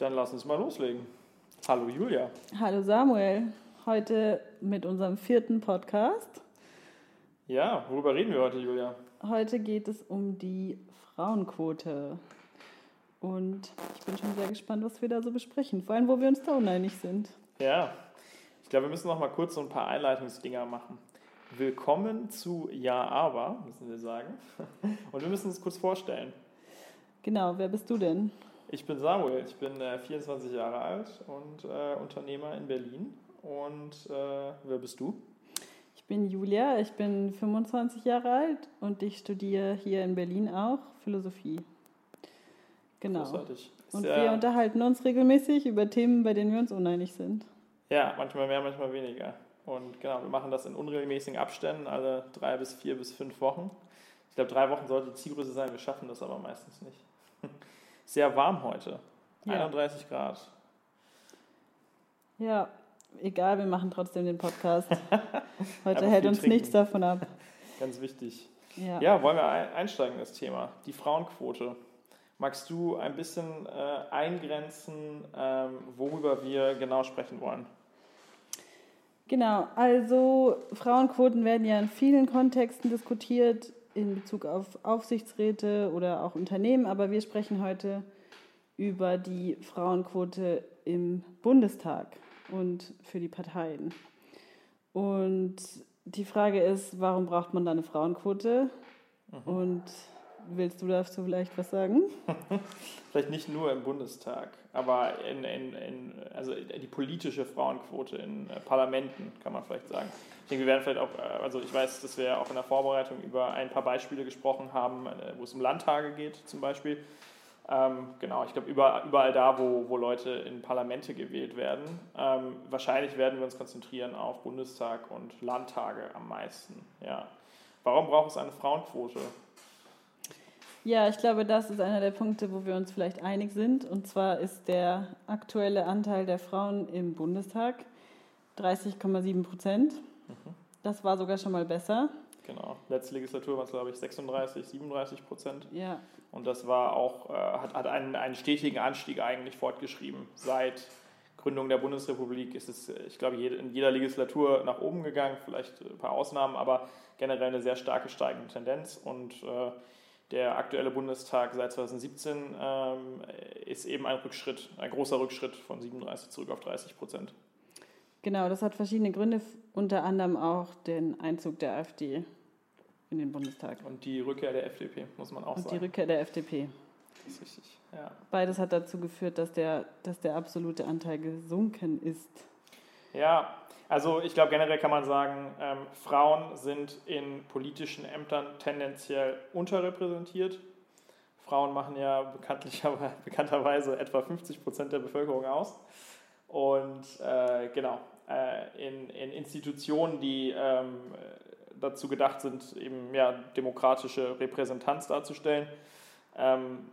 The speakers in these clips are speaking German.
Dann lass uns mal loslegen. Hallo Julia. Hallo Samuel. Heute mit unserem vierten Podcast. Ja, worüber reden wir heute, Julia? Heute geht es um die Frauenquote. Und ich bin schon sehr gespannt, was wir da so besprechen. Vor allem, wo wir uns da uneinig sind. Ja, ich glaube, wir müssen noch mal kurz so ein paar Einleitungsdinger machen. Willkommen zu Ja, aber, müssen wir sagen. Und wir müssen uns kurz vorstellen. Genau, wer bist du denn? Ich bin Samuel, ich bin äh, 24 Jahre alt und äh, Unternehmer in Berlin. Und äh, wer bist du? Ich bin Julia, ich bin 25 Jahre alt und ich studiere hier in Berlin auch Philosophie. Genau. Großartig. Und Ist ja- wir unterhalten uns regelmäßig über Themen, bei denen wir uns uneinig sind. Ja, manchmal mehr, manchmal weniger. Und genau, wir machen das in unregelmäßigen Abständen, alle drei bis vier bis fünf Wochen. Ich glaube, drei Wochen sollte die Zielgröße sein, wir schaffen das aber meistens nicht. Sehr warm heute. Ja. 31 Grad. Ja, egal, wir machen trotzdem den Podcast. Heute hält uns trinken. nichts davon ab. Ganz wichtig. Ja. Ja, wollen wir ein- einsteigen in das Thema? Die Frauenquote. Magst du ein bisschen äh, eingrenzen, ähm, worüber wir genau sprechen wollen? Genau, also Frauenquoten werden ja in vielen Kontexten diskutiert, in Bezug auf Aufsichtsräte oder auch Unternehmen, aber wir sprechen heute über die Frauenquote im Bundestag und für die Parteien. Und die Frage ist, warum braucht man da eine Frauenquote? Und willst du dazu vielleicht was sagen? Vielleicht nicht nur im Bundestag, aber in, in, in, also die politische Frauenquote in äh, Parlamenten, kann man vielleicht sagen. Ich denke, wir werden vielleicht auch, äh, also ich weiß, dass wir auch in der Vorbereitung über ein paar Beispiele gesprochen haben, äh, wo es um Landtage geht zum Beispiel. Ähm, genau, ich glaube, überall, überall da, wo, wo Leute in Parlamente gewählt werden. Ähm, wahrscheinlich werden wir uns konzentrieren auf Bundestag und Landtage am meisten. Ja. Warum braucht es eine Frauenquote? Ja, ich glaube, das ist einer der Punkte, wo wir uns vielleicht einig sind. Und zwar ist der aktuelle Anteil der Frauen im Bundestag 30,7 Prozent. Das war sogar schon mal besser. Genau, letzte Legislatur waren es, glaube ich, 36, 37 Prozent. Ja, Und das war auch, äh, hat, hat einen, einen stetigen Anstieg eigentlich fortgeschrieben. Seit Gründung der Bundesrepublik ist es, ich glaube, in jeder Legislatur nach oben gegangen, vielleicht ein paar Ausnahmen, aber generell eine sehr starke steigende Tendenz. Und äh, der aktuelle Bundestag seit 2017 ähm, ist eben ein Rückschritt, ein großer Rückschritt von 37 zurück auf 30 Prozent. genau, das hat verschiedene Gründe, unter anderem auch den Einzug der AfD in den Bundestag Und die Rückkehr der FDP, muss man auch und die sagen. Rückkehr der FDP. Das ist richtig, ja. Beides hat dazu geführt, dass der, dass der absolute Anteil gesunken ist. Ja, also ich glaube generell kann man sagen, ähm, Frauen sind in politischen Ämtern tendenziell unterrepräsentiert. Frauen machen ja bekannterweise etwa 50 Prozent der Bevölkerung aus. Und äh, genau, äh, in, in Institutionen, die ähm, dazu gedacht sind, eben ja, demokratische Repräsentanz darzustellen, ähm,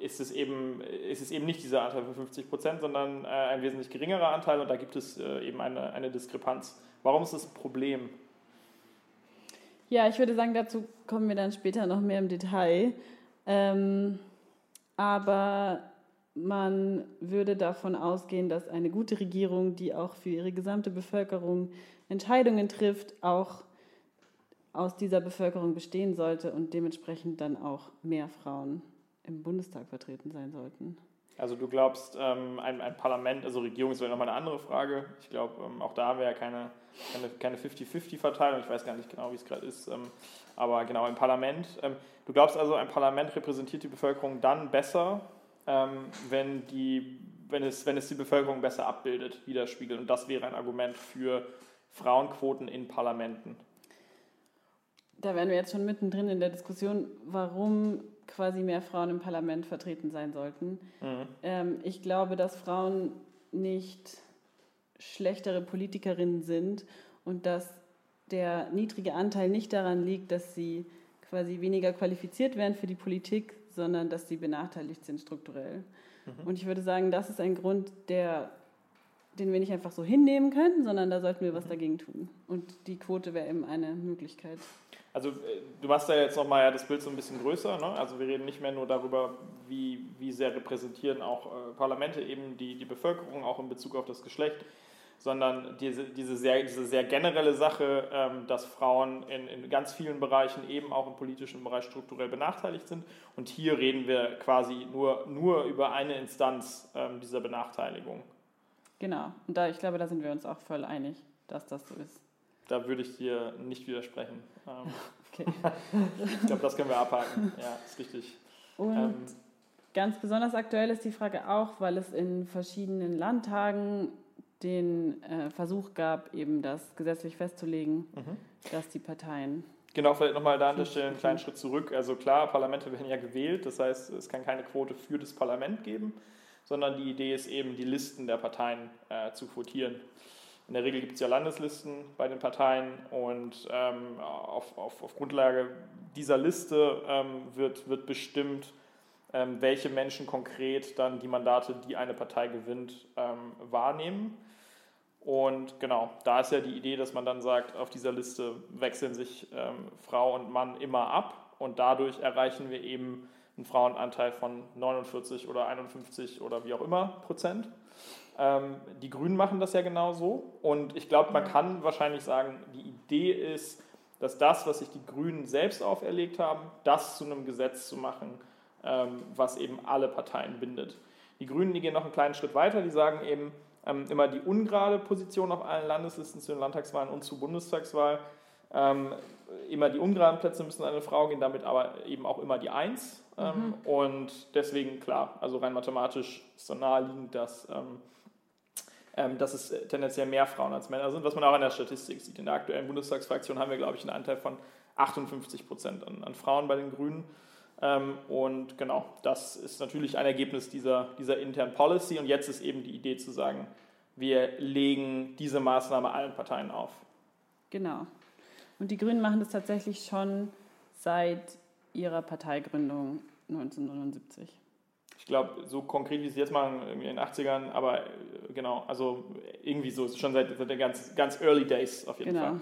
ist es, eben, ist es eben nicht dieser Anteil von 50 Prozent, sondern äh, ein wesentlich geringerer Anteil und da gibt es äh, eben eine, eine Diskrepanz. Warum ist das ein Problem? Ja, ich würde sagen, dazu kommen wir dann später noch mehr im Detail. Ähm, aber man würde davon ausgehen, dass eine gute Regierung, die auch für ihre gesamte Bevölkerung Entscheidungen trifft, auch aus dieser Bevölkerung bestehen sollte und dementsprechend dann auch mehr Frauen im Bundestag vertreten sein sollten. Also du glaubst, ähm, ein, ein Parlament, also Regierung ist nochmal eine andere Frage. Ich glaube, ähm, auch da haben wir ja keine, keine, keine 50-50-Verteilung. Ich weiß gar nicht genau, wie es gerade ist. Ähm, aber genau, im Parlament. Ähm, du glaubst also, ein Parlament repräsentiert die Bevölkerung dann besser, ähm, wenn, die, wenn, es, wenn es die Bevölkerung besser abbildet, widerspiegelt. Und das wäre ein Argument für Frauenquoten in Parlamenten. Da wären wir jetzt schon mittendrin in der Diskussion, warum quasi mehr Frauen im Parlament vertreten sein sollten. Mhm. Ähm, ich glaube, dass Frauen nicht schlechtere Politikerinnen sind und dass der niedrige Anteil nicht daran liegt, dass sie quasi weniger qualifiziert wären für die Politik, sondern dass sie benachteiligt sind strukturell. Und ich würde sagen, das ist ein Grund, der den wir nicht einfach so hinnehmen können, sondern da sollten wir was dagegen tun. Und die Quote wäre eben eine Möglichkeit. Also äh, du machst da jetzt nochmal ja das Bild so ein bisschen größer. Ne? Also wir reden nicht mehr nur darüber, wie, wie sehr repräsentieren auch äh, Parlamente eben die, die Bevölkerung, auch in Bezug auf das Geschlecht, sondern diese, diese, sehr, diese sehr generelle Sache, ähm, dass Frauen in, in ganz vielen Bereichen, eben auch im politischen Bereich, strukturell benachteiligt sind. Und hier reden wir quasi nur, nur über eine Instanz ähm, dieser Benachteiligung. Genau, und da, ich glaube, da sind wir uns auch voll einig, dass das so ist. Da würde ich dir nicht widersprechen. Ähm, okay. ich glaube, das können wir abhaken. Ja, ist richtig. Und ähm, ganz besonders aktuell ist die Frage auch, weil es in verschiedenen Landtagen den äh, Versuch gab, eben das gesetzlich festzulegen, mhm. dass die Parteien. Genau, vielleicht nochmal da an der Stelle einen kleinen Schritt zurück. Also klar, Parlamente werden ja gewählt, das heißt, es kann keine Quote für das Parlament geben, sondern die Idee ist eben, die Listen der Parteien äh, zu quotieren. In der Regel gibt es ja Landeslisten bei den Parteien und ähm, auf, auf, auf Grundlage dieser Liste ähm, wird, wird bestimmt, ähm, welche Menschen konkret dann die Mandate, die eine Partei gewinnt, ähm, wahrnehmen. Und genau, da ist ja die Idee, dass man dann sagt, auf dieser Liste wechseln sich ähm, Frau und Mann immer ab und dadurch erreichen wir eben einen Frauenanteil von 49 oder 51 oder wie auch immer Prozent. Ähm, die Grünen machen das ja genauso und ich glaube, man kann wahrscheinlich sagen, die Idee ist, dass das, was sich die Grünen selbst auferlegt haben, das zu einem Gesetz zu machen, ähm, was eben alle Parteien bindet. Die Grünen, die gehen noch einen kleinen Schritt weiter, die sagen eben, ähm, immer die ungerade Position auf allen Landeslisten zu den Landtagswahlen und zur Bundestagswahl. Ähm, immer die ungeraden Plätze müssen an eine Frau gehen, damit aber eben auch immer die Eins. Ähm, mhm. Und deswegen, klar, also rein mathematisch ist dann naheliegend, dass, ähm, ähm, dass es tendenziell mehr Frauen als Männer sind, was man auch in der Statistik sieht. In der aktuellen Bundestagsfraktion haben wir, glaube ich, einen Anteil von 58 Prozent an, an Frauen bei den Grünen. Ähm, und genau, das ist natürlich ein Ergebnis dieser, dieser internen Policy. Und jetzt ist eben die Idee zu sagen, wir legen diese Maßnahme allen Parteien auf. Genau. Und die Grünen machen das tatsächlich schon seit ihrer Parteigründung 1979. Ich glaube, so konkret wie sie jetzt machen, in den 80ern, aber äh, genau, also irgendwie so, schon seit, seit den ganz, ganz early days auf jeden genau. Fall.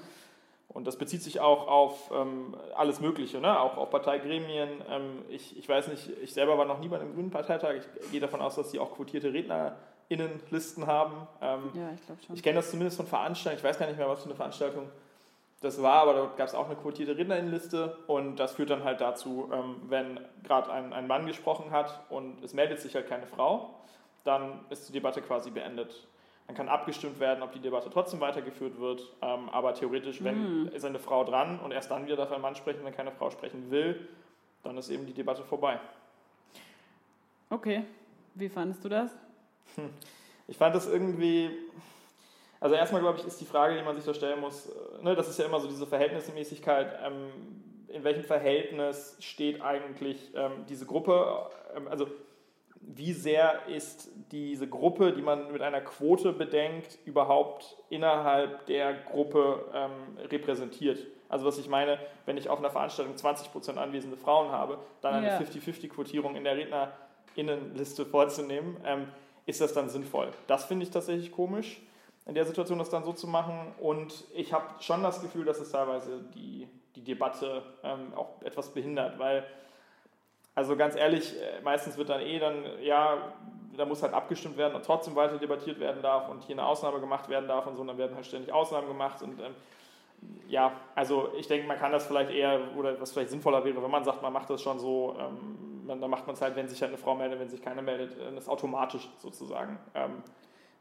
Und das bezieht sich auch auf ähm, alles Mögliche, ne? auch auf Parteigremien. Ähm, ich, ich weiß nicht, ich selber war noch nie bei einem grünen Parteitag. Ich gehe davon aus, dass sie auch quotierte RednerInnenlisten haben. Ähm, ja, ich glaube schon. Ich kenne das zumindest von Veranstaltungen. Ich weiß gar nicht mehr, was für eine Veranstaltung das war, aber da gab es auch eine quotierte RednerInnenliste und das führt dann halt dazu, ähm, wenn gerade ein, ein Mann gesprochen hat und es meldet sich halt keine Frau, dann ist die Debatte quasi beendet. Dann kann abgestimmt werden, ob die Debatte trotzdem weitergeführt wird. Ähm, aber theoretisch, wenn mm. ist eine Frau dran und erst dann wieder darf ein Mann sprechen, wenn keine Frau sprechen will, dann ist eben die Debatte vorbei. Okay, wie fandest du das? Hm. Ich fand das irgendwie. Also erstmal glaube ich, ist die Frage, die man sich da stellen muss, äh, ne, das ist ja immer so diese Verhältnismäßigkeit. Ähm, in welchem Verhältnis steht eigentlich ähm, diese Gruppe? Ähm, also wie sehr ist diese Gruppe, die man mit einer Quote bedenkt, überhaupt innerhalb der Gruppe ähm, repräsentiert. Also was ich meine, wenn ich auf einer Veranstaltung 20% anwesende Frauen habe, dann eine ja. 50-50-Quotierung in der Rednerinnenliste vorzunehmen, ähm, ist das dann sinnvoll? Das finde ich tatsächlich komisch, in der Situation das dann so zu machen. Und ich habe schon das Gefühl, dass es teilweise die, die Debatte ähm, auch etwas behindert, weil also ganz ehrlich, äh, meistens wird dann eh dann, ja, da muss halt abgestimmt werden und trotzdem weiter debattiert werden darf und hier eine Ausnahme gemacht werden darf und so, und dann werden halt ständig Ausnahmen gemacht und ähm, ja, also ich denke, man kann das vielleicht eher, oder was vielleicht sinnvoller wäre, wenn man sagt, man macht das schon so, ähm, dann macht man es halt, wenn sich halt eine Frau meldet, wenn sich keine meldet, das automatisch sozusagen. Ähm,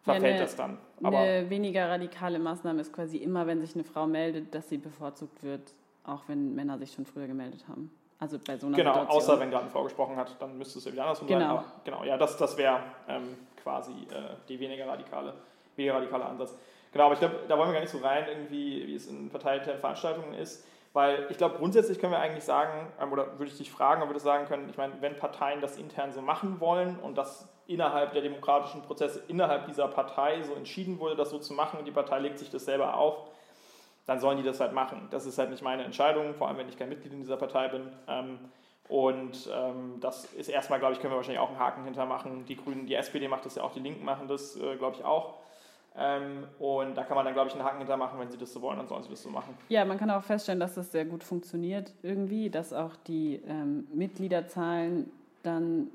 verfällt ja, eine, das dann. Aber eine weniger radikale Maßnahme ist quasi immer, wenn sich eine Frau meldet, dass sie bevorzugt wird, auch wenn Männer sich schon früher gemeldet haben. Also bei so einer Genau, Situation. außer wenn gerade eine Frau gesprochen hat, dann müsste es ja wieder andersrum genau. sein. Aber genau, ja, das, das wäre ähm, quasi äh, die weniger radikale, weniger radikale Ansatz. Genau, aber ich glaube, da wollen wir gar nicht so rein, irgendwie, wie es in parteiinternen Veranstaltungen ist. Weil ich glaube, grundsätzlich können wir eigentlich sagen, ähm, oder würde ich dich fragen, ob wir das sagen können, ich meine, wenn Parteien das intern so machen wollen und das innerhalb der demokratischen Prozesse, innerhalb dieser Partei so entschieden wurde, das so zu machen und die Partei legt sich das selber auf, dann sollen die das halt machen. Das ist halt nicht meine Entscheidung, vor allem wenn ich kein Mitglied in dieser Partei bin. Ähm, und ähm, das ist erstmal, glaube ich, können wir wahrscheinlich auch einen Haken hintermachen. Die Grünen, die SPD macht das ja auch, die Linken machen das, äh, glaube ich, auch. Ähm, und da kann man dann, glaube ich, einen Haken hintermachen, wenn sie das so wollen, dann sollen sie das so machen. Ja, man kann auch feststellen, dass das sehr gut funktioniert irgendwie, dass auch die ähm, Mitgliederzahlen dann.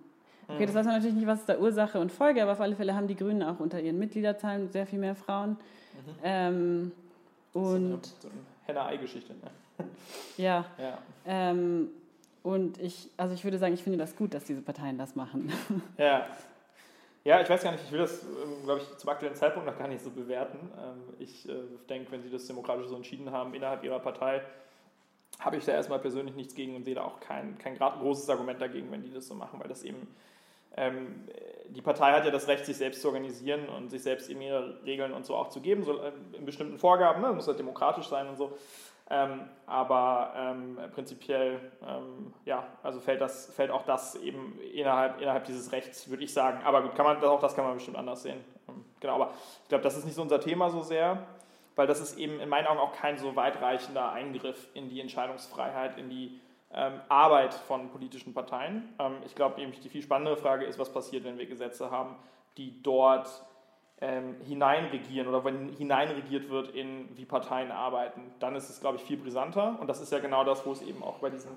Okay, das weiß man natürlich nicht, was ist da Ursache und Folge, aber auf alle Fälle haben die Grünen auch unter ihren Mitgliederzahlen sehr viel mehr Frauen. Mhm. Ähm, und so eine, Henne-Ei-Geschichte. Ne? Ja. ja. Ähm, und ich, also ich würde sagen, ich finde das gut, dass diese Parteien das machen. Ja. Ja, ich weiß gar nicht, ich will das, ähm, glaube ich, zum aktuellen Zeitpunkt noch gar nicht so bewerten. Ähm, ich äh, denke, wenn Sie das demokratisch so entschieden haben innerhalb Ihrer Partei, habe ich da erstmal persönlich nichts gegen und sehe da auch kein, kein großes Argument dagegen, wenn die das so machen, weil das eben, ähm, die Partei hat ja das Recht, sich selbst zu organisieren und sich selbst eben ihre Regeln und so auch zu geben, so äh, in bestimmten Vorgaben, ne? muss ja demokratisch sein und so. Ähm, aber ähm, prinzipiell ähm, ja, also fällt, das, fällt auch das eben innerhalb, innerhalb dieses Rechts, würde ich sagen. Aber gut, kann man, auch das kann man bestimmt anders sehen. Ähm, genau, aber ich glaube, das ist nicht so unser Thema so sehr, weil das ist eben in meinen Augen auch kein so weitreichender Eingriff in die Entscheidungsfreiheit, in die ähm, Arbeit von politischen Parteien. Ähm, ich glaube, eben die viel spannendere Frage ist, was passiert, wenn wir Gesetze haben, die dort ähm, hineinregieren oder wenn hineinregiert wird in wie Parteien arbeiten, dann ist es, glaube ich, viel brisanter. Und das ist ja genau das, wo es eben auch bei diesen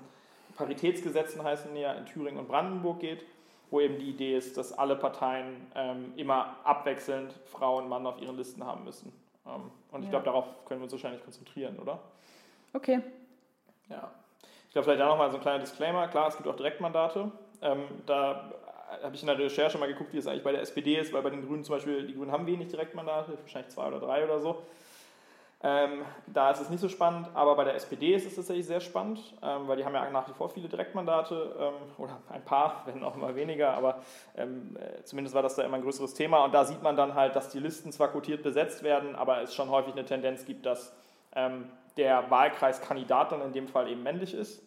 Paritätsgesetzen heißen ja in Thüringen und Brandenburg geht, wo eben die Idee ist, dass alle Parteien ähm, immer abwechselnd Frau und Mann auf ihren Listen haben müssen. Ähm, und ich ja. glaube, darauf können wir uns wahrscheinlich konzentrieren, oder? Okay. Ja. Glaube, vielleicht da nochmal so ein kleiner Disclaimer. Klar, es gibt auch Direktmandate. Ähm, da habe ich in der Recherche mal geguckt, wie es eigentlich bei der SPD ist, weil bei den Grünen zum Beispiel, die Grünen haben wenig Direktmandate, wahrscheinlich zwei oder drei oder so. Ähm, da ist es nicht so spannend, aber bei der SPD ist es tatsächlich sehr spannend, ähm, weil die haben ja nach wie vor viele Direktmandate ähm, oder ein paar, wenn auch immer weniger, aber ähm, äh, zumindest war das da immer ein größeres Thema und da sieht man dann halt, dass die Listen zwar quotiert besetzt werden, aber es schon häufig eine Tendenz gibt, dass ähm, der Wahlkreiskandidat dann in dem Fall eben männlich ist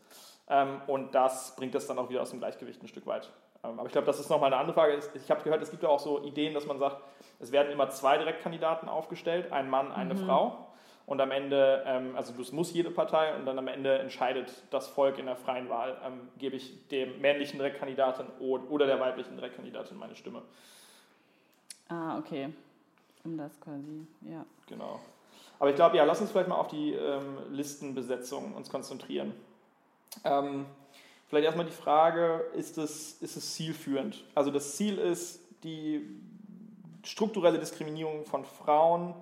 ähm, und das bringt das dann auch wieder aus dem Gleichgewicht ein Stück weit. Ähm, aber ich glaube, das ist nochmal eine andere Frage. Ich habe gehört, es gibt ja auch so Ideen, dass man sagt, es werden immer zwei Direktkandidaten aufgestellt, ein Mann, eine mhm. Frau. Und am Ende, ähm, also das muss jede Partei und dann am Ende entscheidet das Volk in der freien Wahl, ähm, gebe ich dem männlichen Direktkandidaten oder der weiblichen Direktkandidatin meine Stimme. Ah, okay. Um das quasi, ja. Genau. Aber ich glaube, ja, lass uns vielleicht mal auf die ähm, Listenbesetzung uns konzentrieren. Ähm, Vielleicht erstmal die Frage, ist es, ist es zielführend? Also das Ziel ist, die strukturelle Diskriminierung von Frauen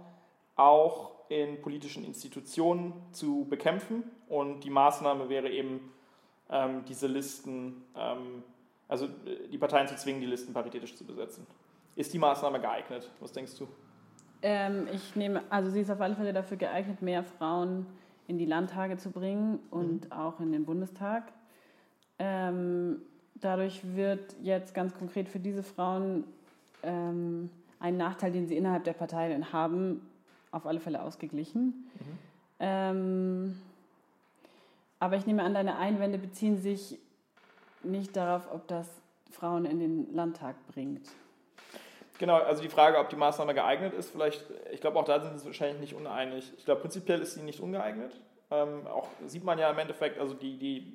auch in politischen Institutionen zu bekämpfen. Und die Maßnahme wäre eben, ähm, diese Listen, ähm, also die Parteien zu zwingen, die Listen paritätisch zu besetzen. Ist die Maßnahme geeignet? Was denkst du? Ähm, ich nehme, also sie ist auf alle Fälle dafür geeignet, mehr Frauen in die Landtage zu bringen und mhm. auch in den Bundestag. Ähm, dadurch wird jetzt ganz konkret für diese Frauen ähm, ein Nachteil, den sie innerhalb der Partei haben, auf alle Fälle ausgeglichen. Mhm. Ähm, aber ich nehme an, deine Einwände beziehen sich nicht darauf, ob das Frauen in den Landtag bringt. Genau, also die Frage, ob die Maßnahme geeignet ist, vielleicht, ich glaube auch da sind sie wahrscheinlich nicht uneinig. Ich glaube, prinzipiell ist sie nicht ungeeignet. Ähm, auch sieht man ja im Endeffekt, also die, die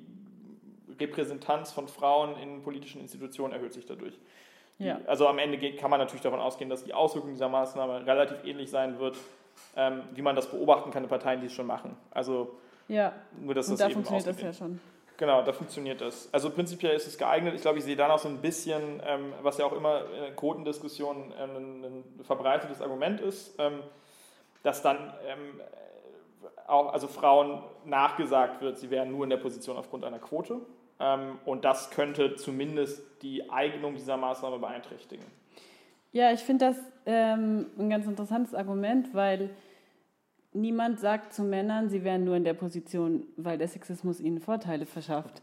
Repräsentanz von Frauen in politischen Institutionen erhöht sich dadurch. Ja. Also am Ende kann man natürlich davon ausgehen, dass die Auswirkung dieser Maßnahme relativ ähnlich sein wird, ähm, wie man das beobachten kann in Parteien, die es schon machen. Also ja. nur, dass Und das da eben funktioniert das ja schon. Genau, da funktioniert das. Also prinzipiell ist es geeignet. Ich glaube, ich sehe da noch so ein bisschen, ähm, was ja auch immer in Quotendiskussionen ähm, ein, verbreitetes Argument ist, ähm, dass dann ähm, auch also Frauen nachgesagt wird, sie wären nur in der Position aufgrund einer Quote. Ähm, und das könnte zumindest die Eignung dieser Maßnahme beeinträchtigen. Ja, ich finde das ähm, ein ganz interessantes Argument, weil niemand sagt zu Männern, sie wären nur in der Position, weil der Sexismus ihnen Vorteile verschafft.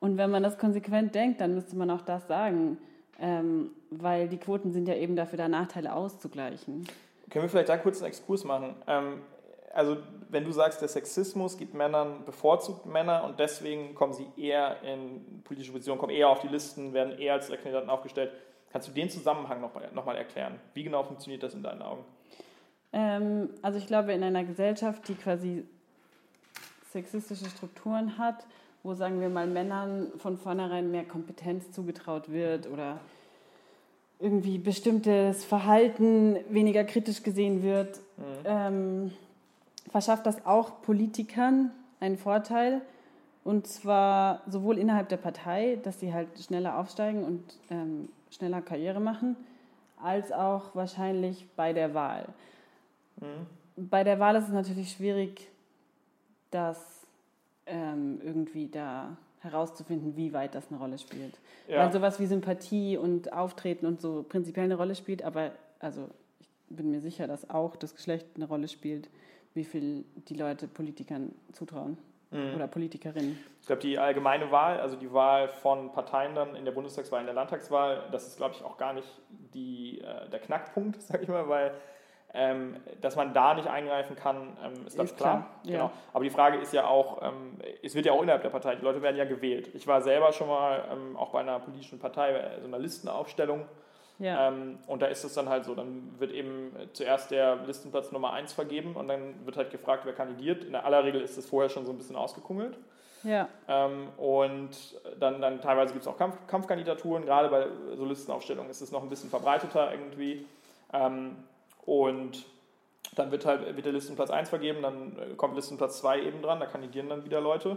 Und wenn man das konsequent denkt, dann müsste man auch das sagen, ähm, weil die Quoten sind ja eben dafür da, Nachteile auszugleichen. Können wir vielleicht da kurz einen Exkurs machen? Ähm, also wenn du sagst, der Sexismus gibt Männern bevorzugt Männer und deswegen kommen sie eher in politische Positionen, kommen eher auf die Listen, werden eher als Kandidaten aufgestellt. Kannst du den Zusammenhang nochmal noch mal erklären? Wie genau funktioniert das in deinen Augen? Ähm, also ich glaube, in einer Gesellschaft, die quasi sexistische Strukturen hat, wo, sagen wir mal, Männern von vornherein mehr Kompetenz zugetraut wird oder irgendwie bestimmtes Verhalten weniger kritisch gesehen wird, Mhm. ähm, verschafft das auch Politikern einen Vorteil. Und zwar sowohl innerhalb der Partei, dass sie halt schneller aufsteigen und ähm, schneller Karriere machen, als auch wahrscheinlich bei der Wahl. Mhm. Bei der Wahl ist es natürlich schwierig, das ähm, irgendwie da herauszufinden, wie weit das eine Rolle spielt. Ja. Weil sowas wie Sympathie und Auftreten und so prinzipiell eine Rolle spielt, aber also ich bin mir sicher, dass auch das Geschlecht eine Rolle spielt, wie viel die Leute Politikern zutrauen Mhm. oder Politikerinnen. Ich glaube, die allgemeine Wahl, also die Wahl von Parteien dann in der Bundestagswahl, in der Landtagswahl, das ist, glaube ich, auch gar nicht die, äh, der Knackpunkt, sage ich mal, weil ähm, dass man da nicht eingreifen kann, ähm, ist, Ist klar. klar, ja. Genau. Aber die Frage ist ja auch, ähm, es wird ja auch innerhalb der Partei, die Leute werden ja gewählt. Ich war selber schon mal ähm, auch bei einer politischen Partei, bei so einer Listenaufstellung. Ja, Ähm, und da ist es dann halt so, dann wird eben zuerst der Listenplatz Nummer 1 vergeben und dann wird halt gefragt, wer kandidiert. In aller Regel ist es vorher schon so ein bisschen ausgekungelt. ja, Ähm, und dann, dann teilweise gibt es auch Kampf, Kampfkandidaturen, gerade bei so Listenaufstellungen ist es noch ein bisschen verbreiteter irgendwie. Ähm, und dann wird halt wird der Listenplatz 1 vergeben, dann äh, kommt Listenplatz 2 eben dran, da kandidieren dann wieder Leute.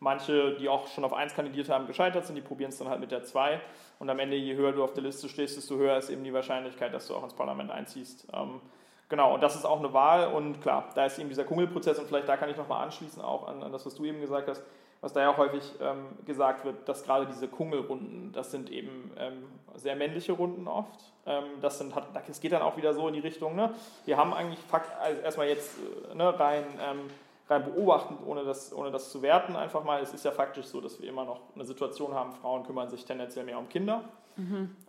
Manche, die auch schon auf 1 kandidiert haben, gescheitert sind, die probieren es dann halt mit der 2. Und am Ende, je höher du auf der Liste stehst, desto höher ist eben die Wahrscheinlichkeit, dass du auch ins Parlament einziehst. Ähm, genau, und das ist auch eine Wahl. Und klar, da ist eben dieser Kungelprozess. Und vielleicht da kann ich nochmal anschließen, auch an, an das, was du eben gesagt hast, was da ja auch häufig ähm, gesagt wird, dass gerade diese Kungelrunden, das sind eben ähm, sehr männliche Runden oft. Ähm, das sind, hat, es geht dann auch wieder so in die Richtung, ne? wir haben eigentlich fakt, also erstmal jetzt äh, ne, rein, ähm, rein beobachtend, ohne das, ohne das zu werten, einfach mal, es ist ja faktisch so, dass wir immer noch eine Situation haben, Frauen kümmern sich tendenziell mehr um Kinder.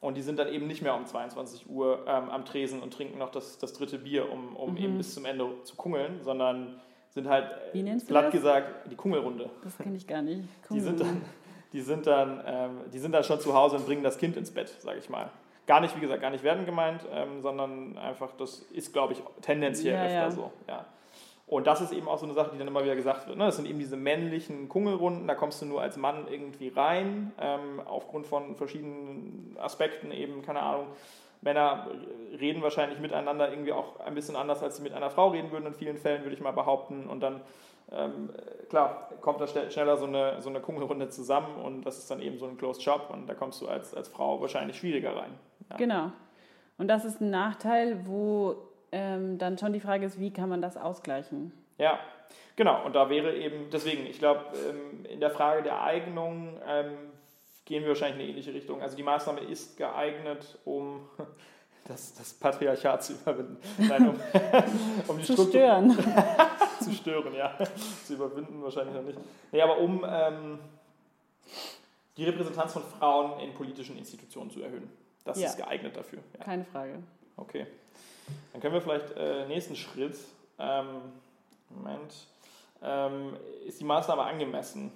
Und die sind dann eben nicht mehr um 22 Uhr ähm, am Tresen und trinken noch das, das dritte Bier, um, um eben bis zum Ende zu kungeln, sondern sind halt, äh, Wie nennst du platt das? gesagt, die Kungelrunde. das kenne ich gar nicht. Die sind dann, die sind dann, ähm, die sind dann schon zu Hause und bringen das Kind ins Bett, sage ich mal. Gar nicht, wie gesagt, gar nicht werden gemeint, ähm, sondern einfach, das ist, glaube ich, tendenziell Ja, öfter ja. so. Ja. Und das ist eben auch so eine Sache, die dann immer wieder gesagt wird. Ne? Das sind eben diese männlichen Kungelrunden, da kommst du nur als Mann irgendwie rein, ähm, aufgrund von verschiedenen Aspekten eben, keine Ahnung. Männer reden wahrscheinlich miteinander irgendwie auch ein bisschen anders, als sie mit einer Frau reden würden, in vielen Fällen, würde ich mal behaupten. Und dann, ähm, klar, kommt da schnell- schneller so eine, so eine Kungelrunde zusammen und das ist dann eben so ein Closed Shop und da kommst du als, als Frau wahrscheinlich schwieriger rein. Ja. Genau. Und das ist ein Nachteil, wo ähm, dann schon die Frage ist, wie kann man das ausgleichen? Ja, genau. Und da wäre eben, deswegen, ich glaube, ähm, in der Frage der Eignung ähm, gehen wir wahrscheinlich in eine ähnliche Richtung. Also die Maßnahme ist geeignet, um das, das Patriarchat zu überwinden. Nein, um, um die Zu Struktur stören. zu stören, ja. zu überwinden wahrscheinlich noch nicht. Nee, aber um ähm, die Repräsentanz von Frauen in politischen Institutionen zu erhöhen. Das Ja. ist geeignet dafür. Ja. Keine Frage. Okay. Dann können wir vielleicht äh, nächsten Schritt. Ähm, Moment. Ähm, ist die Maßnahme angemessen?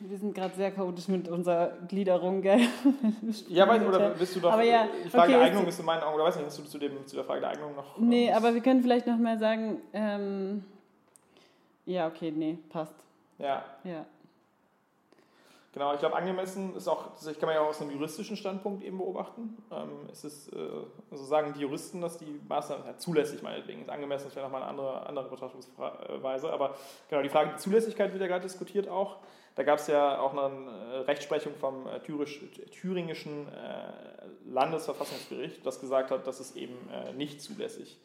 Wir sind gerade sehr chaotisch mit unserer Gliederung, gell? Ja, weiß oder bist du doch. Aber ja, die Frage okay, der Eignung ist in meinen Augen, oder weiß nicht, hast du zu, dem, zu der Frage der Eignung noch. Nee, aber wir können vielleicht noch mal sagen, ähm, ja, okay, nee, passt. Ja, Ja. Genau. Ich glaube, angemessen ist auch, das kann man ja auch aus einem juristischen Standpunkt eben beobachten. Ähm, es ist, äh, also sagen die Juristen, dass die Maßnahme ja, zulässig meinetwegen ist. Angemessen ist vielleicht nochmal eine andere, andere Betrachtungsweise. Aber genau, die Frage der Zulässigkeit wird ja gerade diskutiert auch. Da gab es ja auch eine äh, Rechtsprechung vom äh, Thürisch, thüringischen äh, Landesverfassungsgericht, das gesagt hat, dass es eben äh, nicht zulässig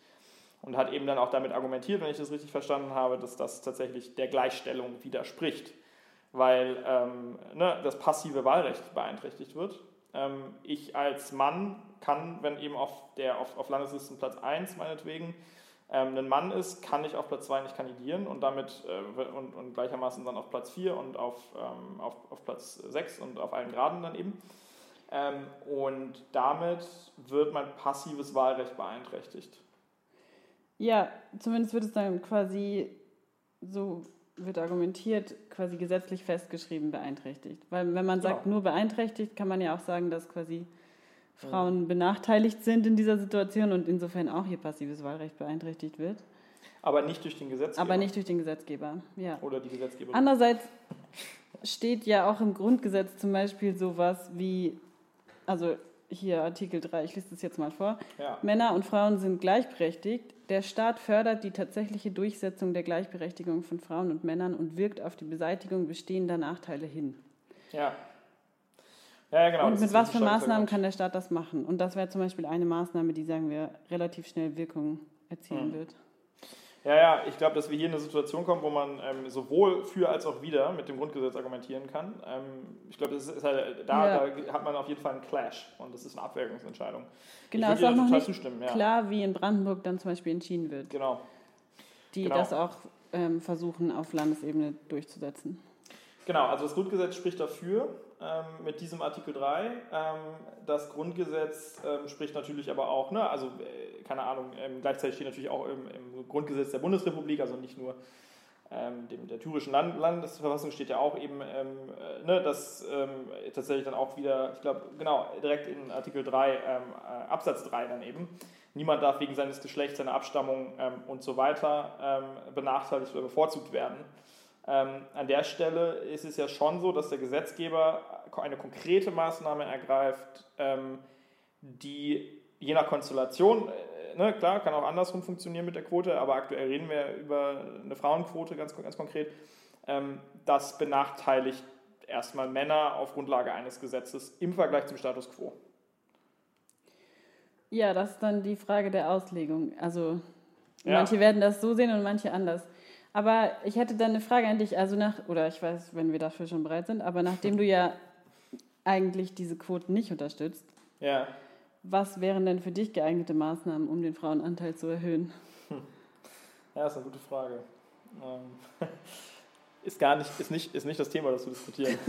und hat eben dann auch damit argumentiert, wenn ich das richtig verstanden habe, dass das tatsächlich der Gleichstellung widerspricht, weil ähm, ne, das passive Wahlrecht beeinträchtigt wird. Ähm, ich als Mann kann, wenn eben auf, der, auf, auf Landeslisten Platz 1 meinetwegen ähm, ein Mann ist, kann ich auf Platz 2 nicht kandidieren und damit äh, und, und gleichermaßen dann auf Platz 4 und auf, ähm, auf, auf Platz 6 und auf allen Graden dann eben. Ähm, und damit wird mein passives Wahlrecht beeinträchtigt. Ja, zumindest wird es dann quasi, so wird argumentiert, quasi gesetzlich festgeschrieben beeinträchtigt. Weil wenn man sagt, Genau. nur beeinträchtigt, kann man ja auch sagen, dass quasi Frauen benachteiligt sind in dieser Situation und insofern auch ihr passives Wahlrecht beeinträchtigt wird. Aber nicht durch den Gesetzgeber. Aber nicht durch den Gesetzgeber. Ja. Oder die Gesetzgeberin. Andererseits, steht ja auch im Grundgesetz zum Beispiel sowas wie, also hier Artikel 3, ich lese das jetzt mal vor. Ja. Männer und Frauen sind gleichberechtigt. Der Staat fördert die tatsächliche Durchsetzung der Gleichberechtigung von Frauen und Männern und wirkt auf die Beseitigung bestehender Nachteile hin. Ja. Ja, genau. Und mit was für Maßnahmen kann der Staat das machen? Und das wäre zum Beispiel eine Maßnahme, die, sagen wir, relativ schnell Wirkung erzielen mhm. wird. Ja, ja, ich glaube, dass wir hier in eine Situation kommen, wo man ähm, sowohl für als auch wieder mit dem Grundgesetz argumentieren kann. Ähm, ich glaube, halt, da, ja. da, hat man auf jeden Fall einen Clash und das ist eine Abwägungsentscheidung. Genau, es ist auch noch nicht ja. klar, wie in Brandenburg dann zum Beispiel entschieden wird. Genau. Die genau. das auch ähm, versuchen, auf Landesebene durchzusetzen. Genau, also das Grundgesetz spricht dafür ähm, mit diesem Artikel 3. Ähm, das Grundgesetz ähm, spricht natürlich aber auch, ne, also äh, keine Ahnung, ähm, gleichzeitig steht natürlich auch im, im, Grundgesetz der Bundesrepublik, also nicht nur ähm, dem, der thürischen Land Landesverfassung steht ja auch eben, ähm, äh, ne, dass tatsächlich dann auch wieder, ich glaube, genau, direkt in Artikel 3, äh, Absatz 3 dann eben, niemand darf wegen seines Geschlechts, seiner Abstammung und so weiter benachteiligt oder bevorzugt werden. Ähm, an der Stelle ist es ja schon so, dass der Gesetzgeber eine konkrete Maßnahme ergreift, ähm, die je nach Konstellation, äh, ne, klar, kann auch andersrum funktionieren mit der Quote, aber aktuell reden wir über eine Frauenquote ganz, ganz konkret, ähm, das benachteiligt erstmal Männer auf Grundlage eines Gesetzes im Vergleich zum Status quo. Ja, das ist dann die Frage der Auslegung. Also ja. manche werden das so sehen und manche anders. Aber ich hätte dann eine Frage an dich, also nach, oder ich weiß, wenn wir dafür schon bereit sind, aber nachdem du ja eigentlich diese Quoten nicht unterstützt, ja. was wären denn für dich geeignete Maßnahmen, um den Frauenanteil zu erhöhen? Ja, ist eine gute Frage. Ähm, ist gar nicht, ist nicht, ist nicht das Thema, das wir diskutieren.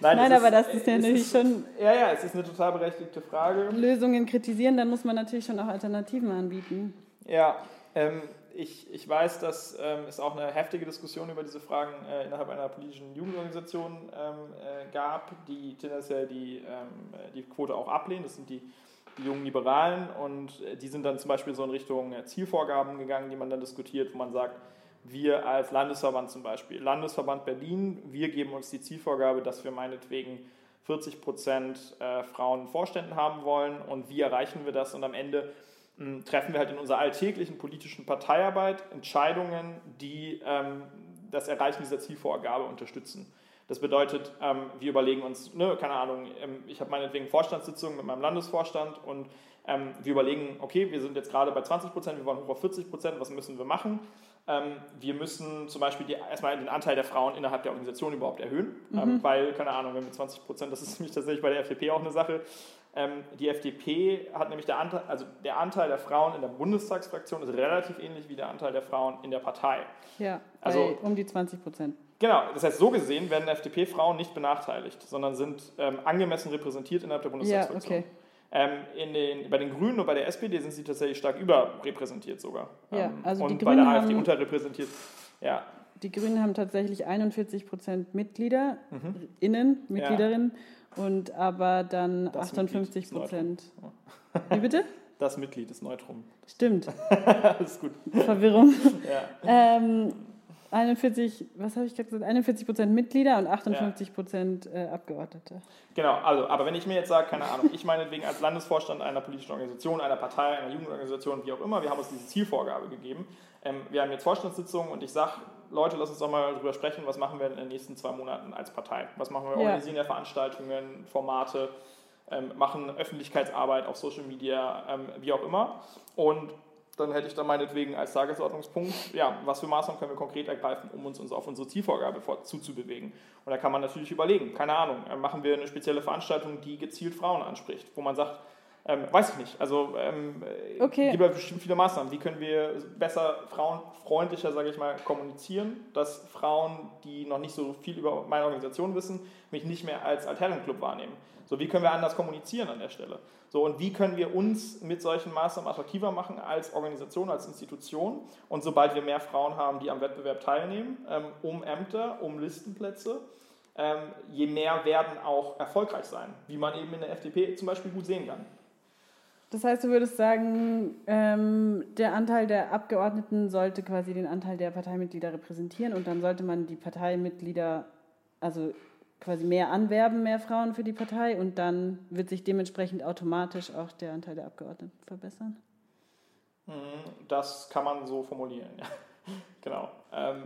Nein, Nein aber ist, das ist ja natürlich schon. Ja, ja, es ist eine total berechtigte Frage. Lösungen kritisieren, dann muss man natürlich schon auch Alternativen anbieten. Ja, ähm, ich, ich weiß, dass ähm, es auch eine heftige Diskussion über diese Fragen äh, innerhalb einer politischen Jugendorganisation ähm, äh, gab, die tendenziell die, ähm, die Quote auch ablehnen. Das sind die, die jungen Liberalen und äh, die sind dann zum Beispiel so in Richtung äh, Zielvorgaben gegangen, die man dann diskutiert, wo man sagt, wir als Landesverband zum Beispiel, Landesverband Berlin, wir geben uns die Zielvorgabe, dass wir meinetwegen 40 Prozent äh, Frauen Vorständen haben wollen und wie erreichen wir das und am Ende treffen wir halt in unserer alltäglichen politischen Parteiarbeit Entscheidungen, die ähm, das Erreichen dieser Zielvorgabe unterstützen. Das bedeutet, ähm, wir überlegen uns, ne, keine Ahnung, ähm, ich habe meinetwegen Vorstandssitzungen mit meinem Landesvorstand und ähm, wir überlegen, okay, wir sind jetzt gerade bei 20 Prozent, wir wollen hoch auf 40 Prozent, was müssen wir machen? Ähm, wir müssen zum Beispiel die, erstmal den Anteil der Frauen innerhalb der Organisation überhaupt erhöhen, ähm, mhm. weil, keine Ahnung, wenn wir 20 Prozent, das ist nämlich tatsächlich bei der FDP auch eine Sache, ähm, die FDP hat nämlich der Anteil, also der Anteil der Frauen in der Bundestagsfraktion ist relativ ähnlich wie der Anteil der Frauen in der Partei. Ja, also um die 20 Prozent. Genau, das heißt, so gesehen werden FDP-Frauen nicht benachteiligt, sondern sind ähm, angemessen repräsentiert innerhalb der Bundestagsfraktion. Ja, okay. Ähm, in den, bei den Grünen und bei der SPD sind sie tatsächlich stark überrepräsentiert sogar. Ja, ähm, also und die bei Grünen der AfD unterrepräsentiert. Ja. Die Grünen haben tatsächlich 41 Prozent Mitglieder, mhm. Innen, Mitgliederinnen. Ja und aber dann das 58 Prozent. Wie bitte? Das Mitglied ist Neutrum. Stimmt. Alles gut. Verwirrung. Ja. Ähm, 41, was habe ich gerade gesagt? 41 Prozent Mitglieder und 58 Prozent ja. äh, Abgeordnete. Genau, also, aber wenn ich mir jetzt sage, keine Ahnung, ich meinetwegen als Landesvorstand einer politischen Organisation, einer Partei, einer Jugendorganisation, wie auch immer, wir haben uns diese Zielvorgabe gegeben. Ähm, wir haben jetzt Vorstandssitzungen und ich sage, Leute, lass uns doch mal darüber sprechen, was machen wir in den nächsten zwei Monaten als Partei? Was machen wir? Ja. Organisieren ja Veranstaltungen, Formate, ähm, machen Öffentlichkeitsarbeit auf Social Media, ähm, wie auch immer. Und dann hätte ich dann meinetwegen als Tagesordnungspunkt, ja, was für Maßnahmen können wir konkret ergreifen, um uns, uns auf unsere Zielvorgabe vor, zuzubewegen. Und da kann man natürlich überlegen, keine Ahnung, äh, machen wir eine spezielle Veranstaltung, die gezielt Frauen anspricht, wo man sagt, ähm, weiß ich nicht. Also ähm, okay. gibt es bestimmt viele Maßnahmen. Wie können wir besser frauenfreundlicher, sage ich mal, kommunizieren, dass Frauen, die noch nicht so viel über meine Organisation wissen, mich nicht mehr als Altherrenclub wahrnehmen. So, wie können wir anders kommunizieren an der Stelle? So, und wie können wir uns mit solchen Maßnahmen attraktiver machen als Organisation, als Institution? Und sobald wir mehr Frauen haben, die am Wettbewerb teilnehmen, ähm, um Ämter, um Listenplätze, ähm, je mehr werden auch erfolgreich sein, wie man eben in der FDP zum Beispiel gut sehen kann. Das heißt, du würdest sagen, ähm, der Anteil der Abgeordneten sollte quasi den Anteil der Parteimitglieder repräsentieren und dann sollte man die Parteimitglieder also quasi mehr anwerben, mehr Frauen für die Partei und dann wird sich dementsprechend automatisch auch der Anteil der Abgeordneten verbessern. Mhm, das kann man so formulieren, ja. genau. Ähm,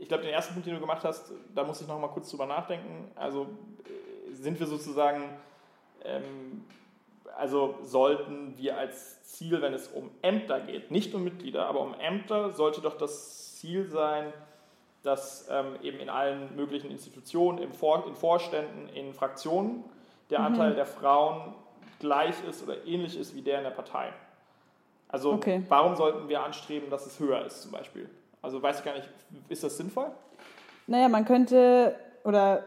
ich glaube, den ersten Punkt, den du gemacht hast, da muss ich noch mal kurz drüber nachdenken. Also äh, sind wir sozusagen, ähm, also sollten wir als Ziel, wenn es um Ämter geht, nicht um Mitglieder, aber um Ämter, sollte doch das Ziel sein, dass ähm, eben in allen möglichen Institutionen, in, Vor in Vorständen, in Fraktionen der mhm. Anteil der Frauen gleich ist oder ähnlich ist wie der in der Partei. Also okay. warum sollten wir anstreben, dass es höher ist zum Beispiel? Also weiß ich gar nicht, ist das sinnvoll? Naja, man könnte, oder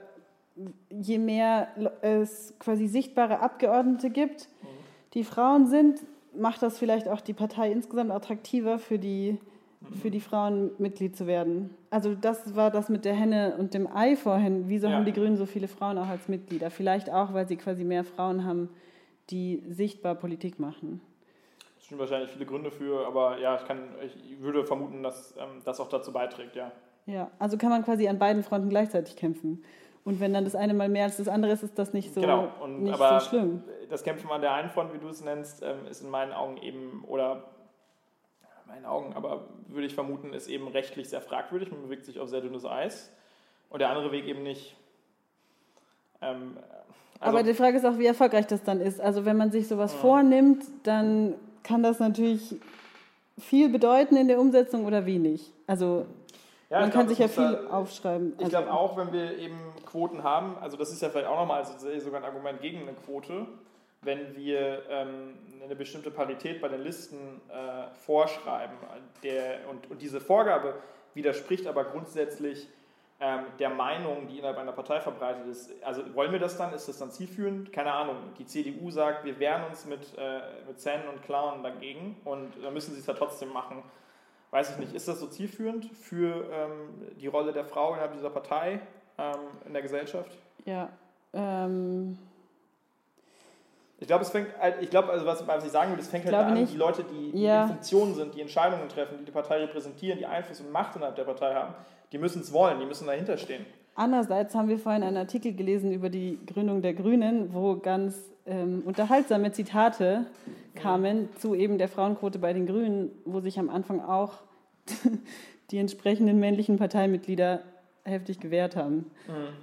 je mehr es quasi sichtbare Abgeordnete gibt, die Frauen sind, macht das vielleicht auch die Partei insgesamt attraktiver für die, für die Frauen Mitglied zu werden. Also das war das mit der Henne und dem Ei vorhin. Wieso ja. haben die Grünen so viele Frauen auch als Mitglieder? Vielleicht auch, weil sie quasi mehr Frauen haben, die sichtbar Politik machen. Es sind wahrscheinlich viele Gründe für, aber ja, ich, kann, ich würde vermuten, dass ähm, das auch dazu beiträgt, ja. Ja, also kann man quasi an beiden Fronten gleichzeitig kämpfen. Und wenn dann das eine mal mehr als das andere ist, ist das nicht so, genau. Und, nicht aber so schlimm. Das Kämpfen an der einen Front, wie du es nennst, ähm, ist in meinen Augen eben, oder in meinen Augen, aber würde ich vermuten, ist eben rechtlich sehr fragwürdig. Man bewegt sich auf sehr dünnes Eis. Und der andere Weg eben nicht. Ähm, also aber die Frage ist auch, wie erfolgreich das dann ist. Also wenn man sich sowas ja. vornimmt, dann kann das natürlich viel bedeuten in der Umsetzung oder wenig. Also ja, man kann glaub, sich ja viel da, aufschreiben. Ich also, glaube auch, wenn wir eben Quoten haben, also das ist ja vielleicht auch nochmal also sogar ein Argument gegen eine Quote, wenn wir ähm, eine bestimmte Parität bei den Listen äh, vorschreiben der, und, und diese Vorgabe widerspricht aber grundsätzlich ähm, der Meinung, die innerhalb einer Partei verbreitet ist. Also wollen wir das dann? Ist das dann zielführend? Keine Ahnung. Die CDU sagt, wir wehren uns mit, äh, mit Zähnen und Klauen dagegen und dann müssen sie es ja trotzdem machen. Weiß ich nicht. Ist das so zielführend für ähm, die Rolle der Frau innerhalb dieser Partei ähm, in der Gesellschaft? Ja. Ähm ich glaube, es fängt, ich glaube, also was, was ich sagen würde, es fängt halt an, nicht. die Leute, die, ja. in Funktionen sind, die Entscheidungen treffen, die die Partei repräsentieren, die Einfluss und Macht innerhalb der Partei haben, die müssen es wollen, die müssen dahinter stehen. Andererseits haben wir vorhin einen Artikel gelesen über die Gründung der Grünen, wo ganz ähm, unterhaltsame Zitate kamen zu eben der Frauenquote bei den Grünen, wo sich am Anfang auch die entsprechenden männlichen Parteimitglieder heftig gewehrt haben. Mhm.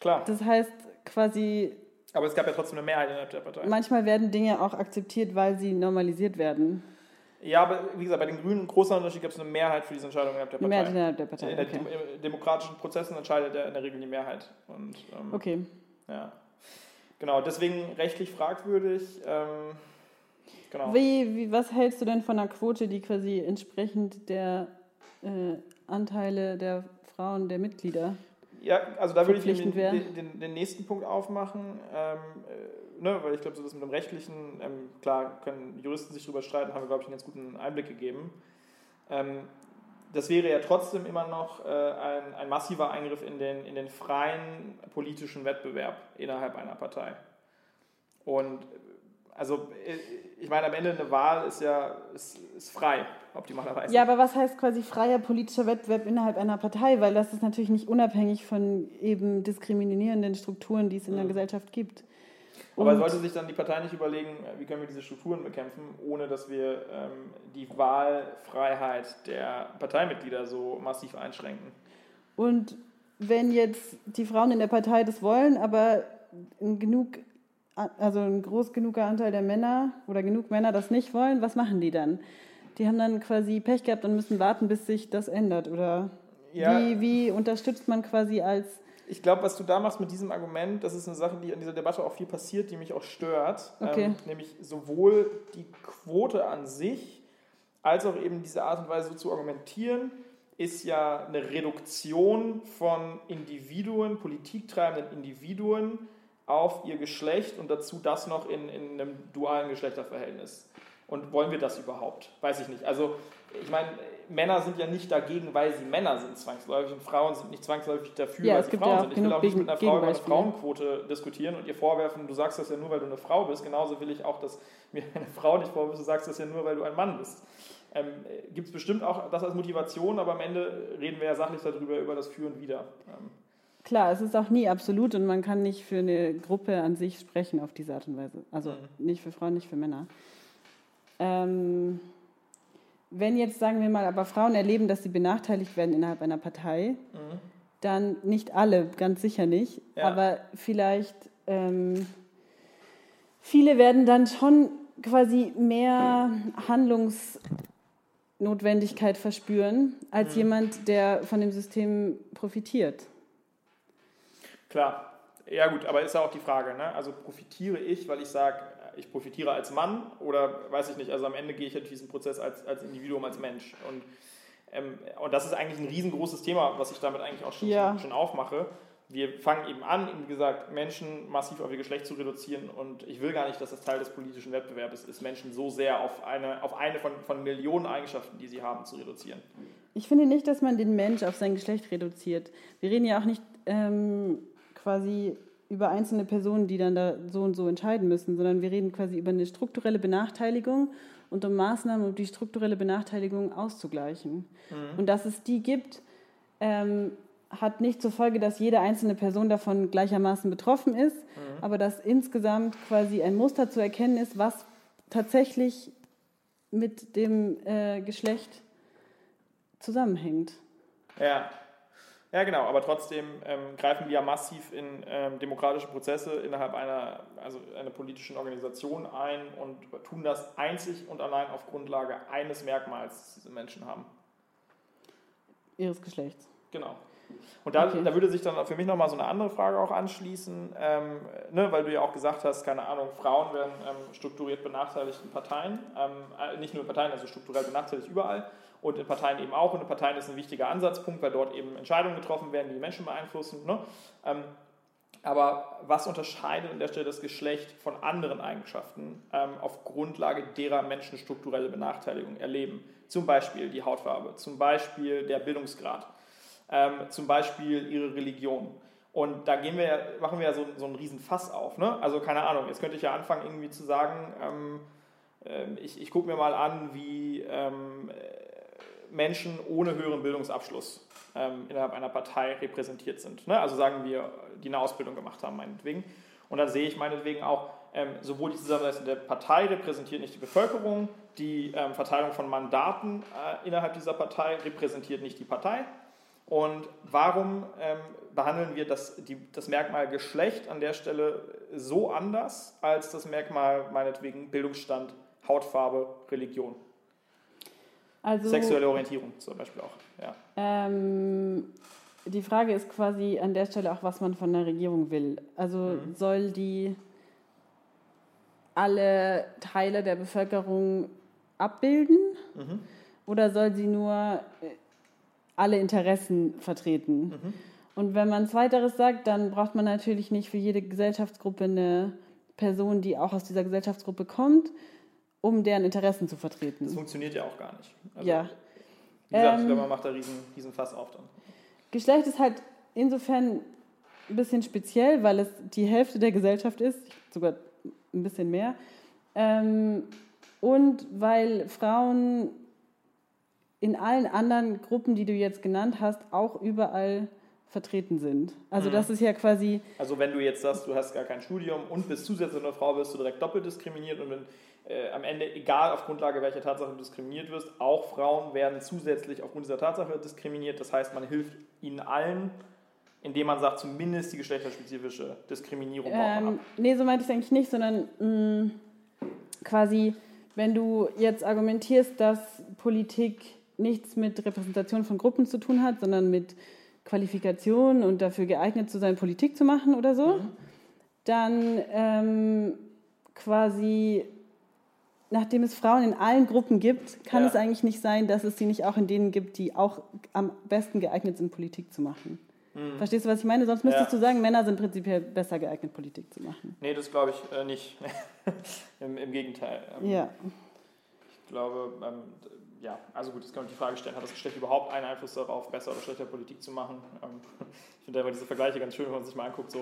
Klar. Das heißt quasi. Aber es gab ja trotzdem eine Mehrheit innerhalb der Partei. Manchmal werden Dinge auch akzeptiert, weil sie normalisiert werden. Ja, aber wie gesagt, bei den Grünen, großer Unterschied, gibt es eine Mehrheit für diese Entscheidung innerhalb der Partei. Mehrheit innerhalb der Partei. In okay. den demokratischen Prozessen entscheidet er in der Regel die Mehrheit. Und, ähm, okay. Ja. Genau, deswegen rechtlich fragwürdig. Ähm, genau. Wie, wie, was hältst du denn von einer Quote, die quasi entsprechend der äh, Anteile der Frauen, der Mitglieder ja, also da würde ich den, den, den, nächsten Punkt aufmachen. Ähm, ne, weil ich glaube, so das mit dem Rechtlichen, ähm, klar, können Juristen sich darüber streiten, haben wir, glaube ich, einen ganz guten Einblick gegeben. Ähm, das wäre ja trotzdem immer noch äh, ein, ein massiver Eingriff in den, in den freien politischen Wettbewerb innerhalb einer Partei. Und also äh, ich meine, am Ende eine Wahl ist ja ist, ist frei, optimalerweise. Ja, aber was heißt quasi freier politischer Wettbewerb innerhalb einer Partei? Weil das ist natürlich nicht unabhängig von eben diskriminierenden Strukturen, die es in mhm. der Gesellschaft gibt. Aber sollte sich dann die Partei nicht überlegen, wie können wir diese Strukturen bekämpfen, ohne dass wir ähm, die Wahlfreiheit der Parteimitglieder so massiv einschränken? Und wenn jetzt die Frauen in der Partei das wollen, aber genug, also ein groß genuger Anteil der Männer oder genug Männer das nicht wollen, was machen die dann? Die haben dann quasi Pech gehabt und müssen warten, bis sich das ändert, oder? Ja. Wie, wie unterstützt man quasi als ich glaube, was du da machst mit diesem Argument, das ist eine Sache, die in dieser Debatte auch viel passiert, die mich auch stört. Okay. Ähm, nämlich sowohl die Quote an sich, als auch eben diese Art und Weise so zu argumentieren, ist ja eine Reduktion von Individuen, politiktreibenden Individuen auf ihr Geschlecht und dazu das noch in, in einem dualen Geschlechterverhältnis. Und wollen wir das überhaupt? Weiß ich nicht. Also, ich meine, Männer sind ja nicht dagegen, weil sie Männer sind zwangsläufig und Frauen sind nicht zwangsläufig dafür, ja, weil sie Frauen ja sind. Ich will auch nicht mit einer Frau über eine Frauenquote diskutieren und ihr vorwerfen, du sagst das ja nur, weil du eine Frau bist. Genauso will ich auch, dass mir eine Frau nicht vorwirft, du sagst das ja nur, weil du ein Mann bist. Ähm, Gibt es bestimmt auch das als Motivation, aber am Ende reden wir ja sachlich darüber, über das Für und Wider. Ähm, Klar, es ist auch nie absolut und man kann nicht für eine Gruppe an sich sprechen auf diese Art und Weise. Also mhm. nicht für Frauen, nicht für Männer. Ähm, wenn jetzt, sagen wir mal, aber Frauen erleben, dass sie benachteiligt werden innerhalb einer Partei, mhm. dann nicht alle, ganz sicher nicht, ja. aber vielleicht ähm, viele werden dann schon quasi mehr Handlungsnotwendigkeit verspüren als mhm. jemand, der von dem System profitiert. Klar, ja gut, aber ist ja auch die Frage, ne? also profitiere ich, weil ich sage, ich profitiere als Mann oder weiß ich nicht, also am Ende gehe ich durch diesen Prozess als, als Individuum, als Mensch. Und, ähm, und das ist eigentlich ein riesengroßes Thema, was ich damit eigentlich auch schon, ja. schon aufmache. Wir fangen eben an, wie gesagt, Menschen massiv auf ihr Geschlecht zu reduzieren und ich will gar nicht, dass das Teil des politischen Wettbewerbs ist, Menschen so sehr auf eine, auf eine von, von Millionen Eigenschaften, die sie haben, zu reduzieren. Ich finde nicht, dass man den Mensch auf sein Geschlecht reduziert. Wir reden ja auch nicht ähm, quasi über einzelne Personen, die dann da so und so entscheiden müssen, sondern wir reden quasi über eine strukturelle Benachteiligung und um Maßnahmen, um die strukturelle Benachteiligung auszugleichen. Mhm. Und dass es die gibt, ähm, hat nicht zur Folge, dass jede einzelne Person davon gleichermaßen betroffen ist, mhm. aber dass insgesamt quasi ein Muster zu erkennen ist, was tatsächlich mit dem äh, Geschlecht zusammenhängt. Ja, ja, genau, aber trotzdem ähm, greifen wir ja massiv in ähm, demokratische Prozesse innerhalb einer, also einer politischen Organisation ein und tun das einzig und allein auf Grundlage eines Merkmals, das diese Menschen haben. Ihres Geschlechts. Genau. Und da, okay. da würde sich dann für mich nochmal so eine andere Frage auch anschließen, ähm, ne, weil du ja auch gesagt hast, keine Ahnung, Frauen werden ähm, strukturiert benachteiligt in Parteien, ähm, äh, nicht nur in Parteien, also strukturell benachteiligt überall und in Parteien eben auch. Und in Parteien ist ein wichtiger Ansatzpunkt, weil dort eben Entscheidungen getroffen werden, die, Menschen beeinflussen. Ne? Ähm, aber was unterscheidet an der Stelle das Geschlecht von anderen Eigenschaften ähm, auf Grundlage derer Menschen strukturelle Benachteiligung erleben? Zum Beispiel die Hautfarbe, zum Beispiel der Bildungsgrad, ähm, zum Beispiel ihre Religion. Und da gehen wir, machen wir ja so, so einen riesen Fass auf. Ne? Also keine Ahnung, jetzt könnte ich ja anfangen irgendwie zu sagen, ähm, ähm ich, ich gucke mir mal an, wie ähm, Menschen ohne höheren Bildungsabschluss ähm, innerhalb einer Partei repräsentiert sind. Ne? Also sagen wir, die eine Ausbildung gemacht haben, meinetwegen. Und dann sehe ich meinetwegen auch, ähm, sowohl die Zusammensetzung der Partei repräsentiert nicht die Bevölkerung, die ähm, Verteilung von Mandaten äh, innerhalb dieser Partei repräsentiert nicht die Partei. Und warum ähm, behandeln wir das, die, das Merkmal Geschlecht an der Stelle so anders als das Merkmal meinetwegen Bildungsstand, Hautfarbe, Religion? Also, Sexuelle Orientierung zum Beispiel auch. Ja. Ähm, die Frage ist quasi an der Stelle auch, was man von der Regierung will. Also mhm. soll die alle Teile der Bevölkerung abbilden mhm. oder soll sie nur äh, alle Interessen vertreten? Mhm. Und wenn man zweiteres sagt, dann braucht man natürlich nicht für jede Gesellschaftsgruppe eine Person, die auch aus dieser Gesellschaftsgruppe kommt, um deren Interessen zu vertreten. Das funktioniert ja auch gar nicht. Also, ja. Wie gesagt, ähm, ich glaube, man macht da riesen, riesen Fass auf dann. Geschlecht ist halt insofern ein bisschen speziell, weil es die Hälfte der Gesellschaft ist, sogar ein bisschen mehr. Ähm, und weil Frauen in allen anderen Gruppen, die du jetzt genannt hast, auch überall vertreten sind. Also mhm. das ist ja quasi... Also wenn du jetzt sagst, du hast gar kein Studium und bist zusätzlich eine Frau, wirst du direkt doppelt diskriminiert und wenn äh, am Ende, egal auf Grundlage welcher Tatsache du diskriminiert wirst, auch Frauen werden zusätzlich aufgrund dieser Tatsache diskriminiert. Das heißt, man hilft ihnen allen, indem man sagt, zumindest die geschlechterspezifische Diskriminierung ähm, ab. Nee, so meinte ich es eigentlich nicht, sondern mh, mm, quasi, wenn du jetzt argumentierst, dass Politik nichts mit Repräsentation von Gruppen zu tun hat, sondern mit Qualifikation und dafür geeignet zu sein, Politik zu machen oder so, mhm. dann ähm, quasi nachdem es Frauen in allen Gruppen gibt, kann ja. es eigentlich nicht sein, dass es sie nicht auch in denen gibt, die auch am besten geeignet sind, Politik zu machen. Mhm. Verstehst du, was ich meine? Sonst müsstest ja. du sagen, Männer sind prinzipiell besser geeignet, Politik zu machen. Nee, das glaube ich äh, nicht. Im, Im, Gegenteil. Ähm, ja. Ich glaube, ähm, ja, also gut, jetzt kann man die Frage stellen, hat das Geschlecht überhaupt einen Einfluss darauf, besser oder schlechter Politik zu machen? Ähm, ich finde immer diese Vergleiche ganz schön, wenn man sich mal anguckt, so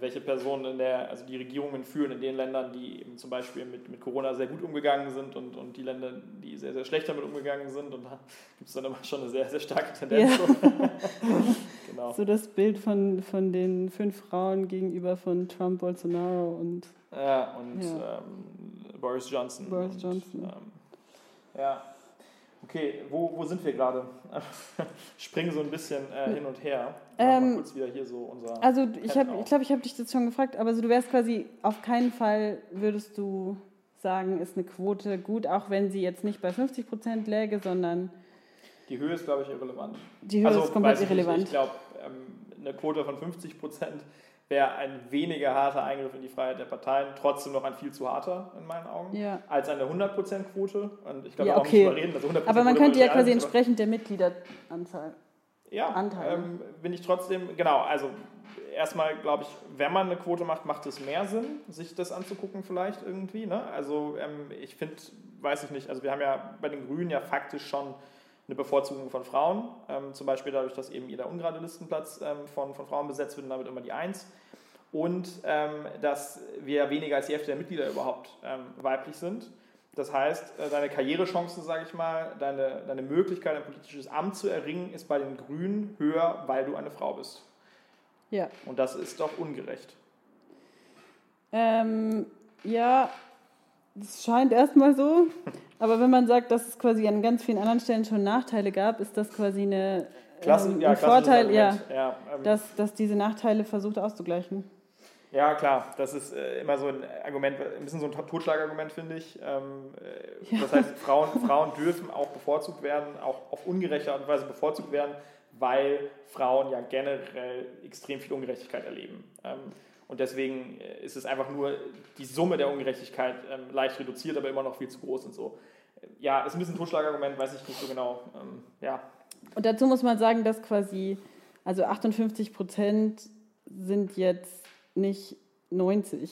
welche Personen in der, also die Regierungen führen in den Ländern, die eben zum Beispiel mit, mit Corona sehr gut umgegangen sind und, und die Länder, die sehr, sehr schlecht damit umgegangen sind. Und da gibt es dann immer schon eine sehr, sehr starke Tendenz. Ja. Genau. So das Bild von, von den fünf Frauen gegenüber von Trump, Bolsonaro und Ja, und Ja. Ähm, Boris Johnson. Boris und, Johnson. Ähm, ja. Okay, wo, wo sind wir gerade? Springen so ein bisschen äh, hin und her. Ähm, so. Also ich habe, Handout. ich glaube, ich habe dich das schon gefragt, aber so, du wärst quasi auf keinen Fall würdest du sagen, ist eine Quote gut, auch wenn sie jetzt nicht bei 50 Prozent läge, sondern Die Höhe ist, glaube ich, irrelevant. die Höhe ist komplett weiß ich nicht. irrelevant. Ich glaube, ähm, eine Quote von 50 Prozent wäre ein weniger harter Eingriff in die Freiheit der Parteien, trotzdem noch ein viel zu harter in meinen Augen, Ja. als eine 100 Prozent Quote. Und ich glaube, Ja, okay. nicht drüber reden. Also 100% Aber man könnte ja quasi entsprechend der Mitgliederanzahl. Ja, Anteile. ähm, bin ich trotzdem, genau, also erstmal glaube ich, wenn man eine Quote macht, macht es mehr Sinn, sich das anzugucken vielleicht irgendwie. Ne? Also ähm, ich finde, weiß ich nicht, also wir haben ja bei den Grünen ja faktisch schon eine Bevorzugung von Frauen, ähm, zum Beispiel dadurch, dass eben jeder ungerade Listenplatz ähm, von, von Frauen besetzt wird und damit immer die Eins. Und ähm, dass wir weniger als die Hälfte der Mitglieder überhaupt ähm, weiblich sind. Das heißt, äh, deine Karrierechancen, sage ich mal, deine, deine Möglichkeit, ein politisches Amt zu erringen, ist bei den Grünen höher, weil du eine Frau bist. Ja. Und das ist doch ungerecht. Ähm, ja, das scheint erstmal so. Aber wenn man sagt, dass es quasi an ganz vielen anderen Stellen schon Nachteile gab, ist das quasi eine, Klasse, ähm, ja, ein klassisches Vorteil, ja. Ja, ähm, dass, dass diese Nachteile versucht auszugleichen. Ja, klar, das ist äh, immer so ein Argument, ein bisschen so ein Totschlagargument, finde ich. Ähm, äh, Das heißt, Frauen, Frauen dürfen auch bevorzugt werden, auch auf ungerechte Art und Weise bevorzugt werden, weil Frauen ja generell extrem viel Ungerechtigkeit erleben. Ähm, und deswegen äh, ist es einfach nur die Summe der Ungerechtigkeit ähm, leicht reduziert, aber immer noch viel zu groß und so. Ja, ist ein bisschen ein Totschlagargument, weiß ich nicht so genau. Ähm, ja, Und dazu muss man sagen, dass quasi, also 58 Prozent sind jetzt nicht 90.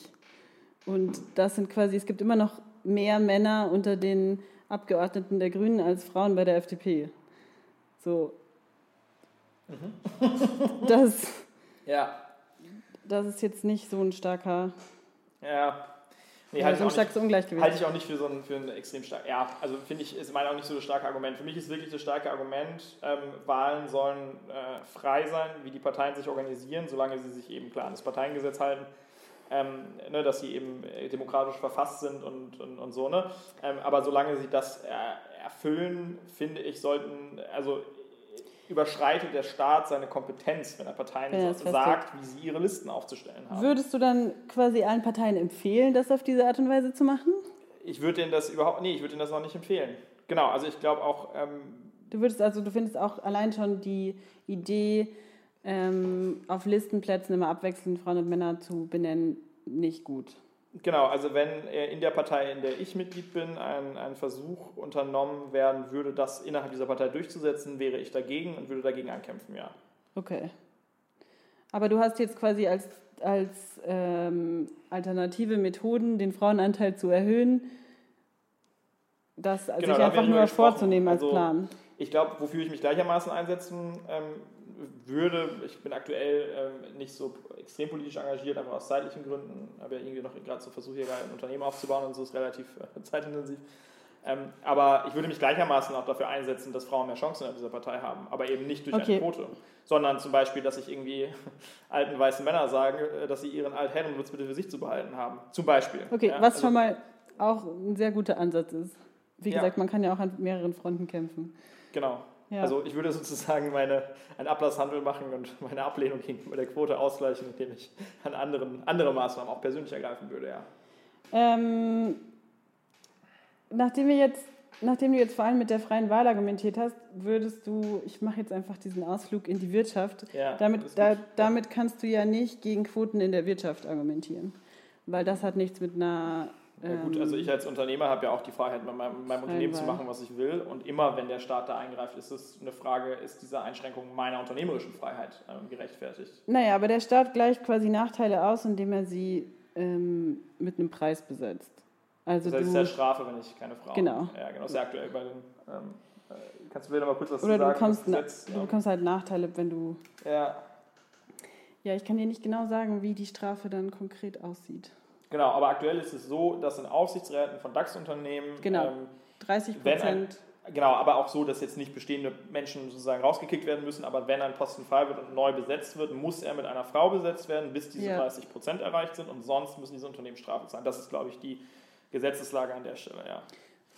Und das sind quasi, es gibt immer noch mehr Männer unter den Abgeordneten der Grünen als Frauen bei der FDP. So. Das, ja, das ist jetzt nicht so ein starker, ja. Nee, ja, halt so ein auch nicht. Halte ich auch nicht für so ein, für ein extrem stark. Ja, also finde ich, ist meiner auch nicht so das starke Argument. Für mich ist wirklich das starke Argument, ähm, Wahlen sollen äh, frei sein, wie die Parteien sich organisieren, solange sie sich eben klar an das Parteiengesetz halten, ähm, ne, dass sie eben äh, demokratisch verfasst sind und, und, und so. Ne? Ähm, aber solange sie das äh, erfüllen, finde ich, sollten, also überschreitet der Staat seine Kompetenz, wenn er Parteien es sagt, wie sie ihre Listen aufzustellen haben. Würdest du dann quasi allen Parteien empfehlen, das auf diese Art und Weise zu machen? Ich würde denen das überhaupt, nee, ich würde denen das noch nicht empfehlen. Genau, also ich glaube auch, ähm, Du würdest also, du findest auch allein schon die Idee, ähm, auf Listenplätzen immer abwechselnd Frauen und Männer zu benennen, nicht gut. Genau, also wenn äh, in der Partei, in der ich Mitglied bin, ein, ein Versuch unternommen werden würde, das innerhalb dieser Partei durchzusetzen, wäre ich dagegen und würde dagegen ankämpfen, ja. Okay. Aber du hast jetzt quasi als, als ähm, alternative Methoden, den Frauenanteil zu erhöhen, das Genau, sich da einfach nur vorzunehmen als Also, Plan. Ich glaube, wofür ich mich gleichermaßen einsetzen ähm, würde, ich bin aktuell ähm, nicht so extrem politisch engagiert, einfach aus zeitlichen Gründen, habe ja irgendwie noch gerade so versucht, hier ein Unternehmen aufzubauen und so ist relativ äh, zeitintensiv. Ähm, aber ich würde mich gleichermaßen auch dafür einsetzen, dass Frauen mehr Chancen in dieser Partei haben, aber eben nicht durch Okay. eine Quote, sondern zum Beispiel, dass ich irgendwie alten weißen Männern sage, äh, dass sie ihren Altherrenwitz bitte für sich zu behalten haben. Zum Beispiel. Okay, Ja, was also- schon mal auch ein sehr guter Ansatz ist. Wie Ja. gesagt, man kann ja auch an mehreren Fronten kämpfen. Genau. Ja. Also ich würde sozusagen meine, einen Ablasshandel machen und meine Ablehnung gegenüber der Quote ausgleichen, indem ich an anderen, andere Maßnahmen auch persönlich ergreifen würde, ja. Ähm, nachdem, wir jetzt, nachdem du jetzt vor allem mit der freien Wahl argumentiert hast, würdest du, ich mache jetzt einfach diesen Ausflug in die Wirtschaft, ja damit, da, damit kannst du ja nicht gegen Quoten in der Wirtschaft argumentieren, weil das hat nichts mit einer... Ja, gut, ähm, also ich als Unternehmer habe ja auch die Freiheit, mit meinem, meinem Unternehmen zu machen, was ich will. Und immer, wenn der Staat da eingreift, ist es eine Frage, ist diese Einschränkung meiner unternehmerischen Freiheit ähm, gerechtfertigt? Naja, aber der Staat gleicht quasi Nachteile aus, indem er sie ähm, mit einem Preis besetzt. Also Das heißt, es ist du, ja Strafe, wenn ich keine Frau Genau. Ja, genau, das ist ja aktuell bei den... Ähm, äh, kannst du mir noch mal kurz was oder du sagen? bekommst, Gesetz? du bekommst halt Nachteile, wenn du... ja. Ja, ich kann dir nicht genau sagen, wie die Strafe dann konkret aussieht. Genau, aber aktuell ist es so, dass in Aufsichtsräten von DAX-Unternehmen Genau. ähm, 30 Wenn ein- Prozent Genau, aber auch so, dass jetzt nicht bestehende Menschen sozusagen rausgekickt werden müssen, aber wenn ein Posten frei wird und neu besetzt wird, muss er mit einer Frau besetzt werden, bis diese Ja. 30 Prozent erreicht sind und sonst müssen diese Unternehmen Strafe zahlen. Das ist, glaube ich, die Gesetzeslage an der Stelle, ja.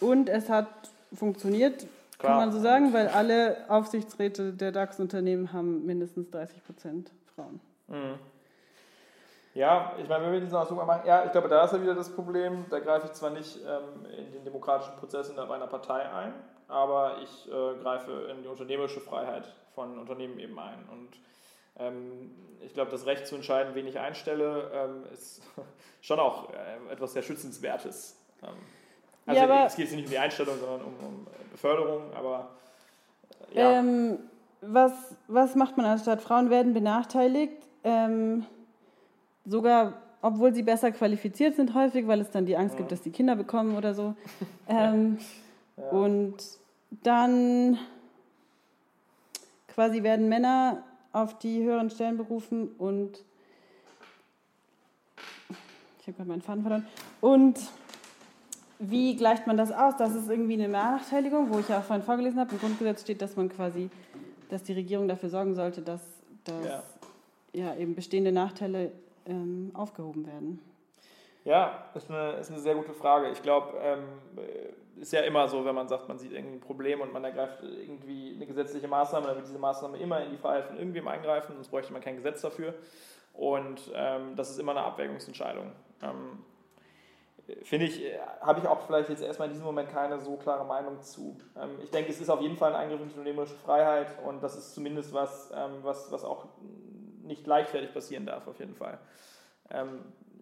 Und es hat funktioniert, Klar. kann man so sagen, weil alle Aufsichtsräte der DAX-Unternehmen haben mindestens 30 Prozent Frauen. Mhm. Ja, ich meine, wenn wir diesen Ausdruck machen, ja, ich glaube, da ist ja wieder das Problem, da greife ich zwar nicht ähm, in den demokratischen Prozess in einer Partei ein, aber ich äh, greife in die unternehmerische Freiheit von Unternehmen eben ein. Und ähm, ich glaube, das Recht zu entscheiden, wen ich einstelle, ähm, ist schon auch äh, etwas sehr Schützenswertes. Ähm, also Ja, es geht nicht um die Einstellung, sondern um, um Beförderung, aber äh, ja. Ähm, was, was macht man anstatt? Frauen werden benachteiligt, ähm, sogar obwohl sie besser qualifiziert sind häufig, weil es dann die Angst gibt, dass die Kinder bekommen oder so. Ähm, Ja. Und dann quasi werden Männer auf die höheren Stellen berufen und ich habe gerade meinen Faden verloren. Und wie gleicht man das aus? Das ist irgendwie eine Benachteiligung, wo ich ja auch vorhin vorgelesen habe. Im Grundgesetz steht, dass man quasi, dass die Regierung dafür sorgen sollte, dass, dass Ja. ja. eben bestehende Nachteile ähm, aufgehoben werden. Ja, ist eine, ist eine sehr gute Frage. Ich glaube, ähm, ist ja immer so, wenn man sagt, man sieht irgendwie ein Problem und man ergreift irgendwie eine gesetzliche Maßnahme, dann wird diese Maßnahme immer in die Freiheit von irgendwem eingreifen, sonst bräuchte man kein Gesetz dafür. Und ähm, das ist immer eine Abwägungsentscheidung. Ähm, Finde ich, äh, habe ich auch vielleicht jetzt erstmal in diesem Moment keine so klare Meinung zu. Ähm, ich denke, es ist auf jeden Fall ein Eingriff in die unternehmerische Freiheit und das ist zumindest was, ähm, was, was auch nicht leichtfertig passieren darf, auf jeden Fall. Ähm,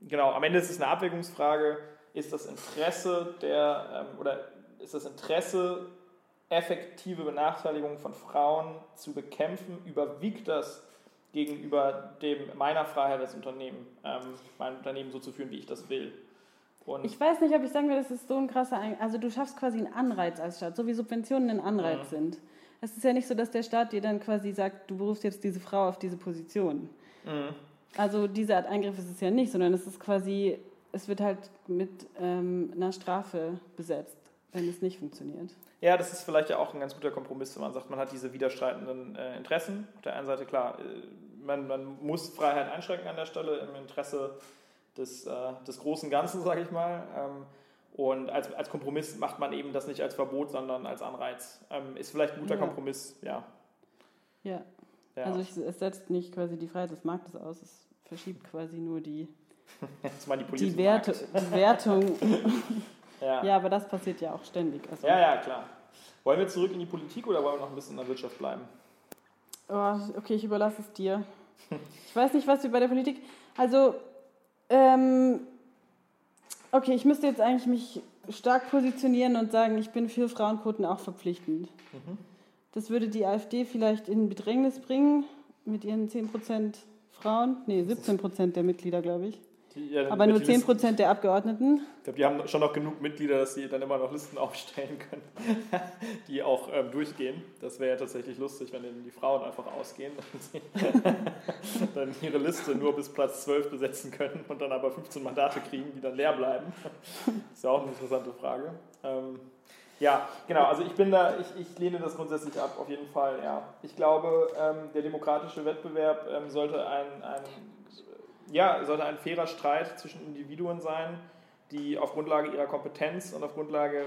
genau, am Ende ist es eine Abwägungsfrage, ist das Interesse der, ähm, oder ist das Interesse, effektive Benachteiligung von Frauen zu bekämpfen, überwiegt das gegenüber dem, meiner Freiheit als Unternehmen, ähm, mein Unternehmen so zu führen, wie ich das will. Und Ich weiß nicht, ob ich sagen würde, das ist so ein krasser Ein Also du schaffst quasi einen Anreiz als Staat, so wie Subventionen ein Anreiz Mhm. sind. Es ist ja nicht so, dass der Staat dir dann quasi sagt, du berufst jetzt diese Frau auf diese Position. Mhm. Also diese Art Eingriff ist es ja nicht, sondern es ist quasi, es wird halt mit ähm, einer Strafe besetzt, wenn es nicht funktioniert. Ja, das ist vielleicht ja auch ein ganz guter Kompromiss, wenn man sagt, man hat diese widerstreitenden äh, Interessen. Auf der einen Seite, klar, äh, man, man muss Freiheit einschränken an der Stelle im Interesse des, äh, des großen Ganzen, sage ich mal. Ähm, und als, als Kompromiss macht man eben das nicht als Verbot, sondern als Anreiz. Ähm, ist vielleicht ein guter Ja. Kompromiss, ja. Ja, ja. also ich, es setzt nicht quasi die Freiheit des Marktes aus, es verschiebt quasi nur die, die, Werte, die Wertung. Ja. Ja, aber das passiert ja auch ständig. Also, ja, ja, klar. Wollen wir zurück in die Politik oder wollen wir noch ein bisschen in der Wirtschaft bleiben? Oh, okay, ich überlasse es dir. Ich weiß nicht, was wir bei der Politik. Also, ähm, okay, ich müsste jetzt eigentlich mich stark positionieren und sagen, ich bin für Frauenquoten auch verpflichtend. Das würde die AfD vielleicht in Bedrängnis bringen mit ihren 10% Frauen. Nee, 17% der Mitglieder, glaube ich. Die, ja, Aber nur die Listen- 10% der Abgeordneten. Ich glaube, die haben schon noch genug Mitglieder, dass sie dann immer noch Listen aufstellen können, die auch ähm, durchgehen. Das wäre ja tatsächlich lustig, wenn dann die Frauen einfach ausgehen und dann ihre Liste nur bis Platz 12 besetzen können und dann aber 15 Mandate kriegen, die dann leer bleiben. ist ja auch eine interessante Frage. Ähm, ja, genau, also ich bin da, ich, ich lehne das grundsätzlich ab, auf jeden Fall, ja. Ich glaube, ähm, der demokratische Wettbewerb ähm, sollte ein, ein ja, sollte ein fairer Streit zwischen Individuen sein, die auf Grundlage ihrer Kompetenz und auf Grundlage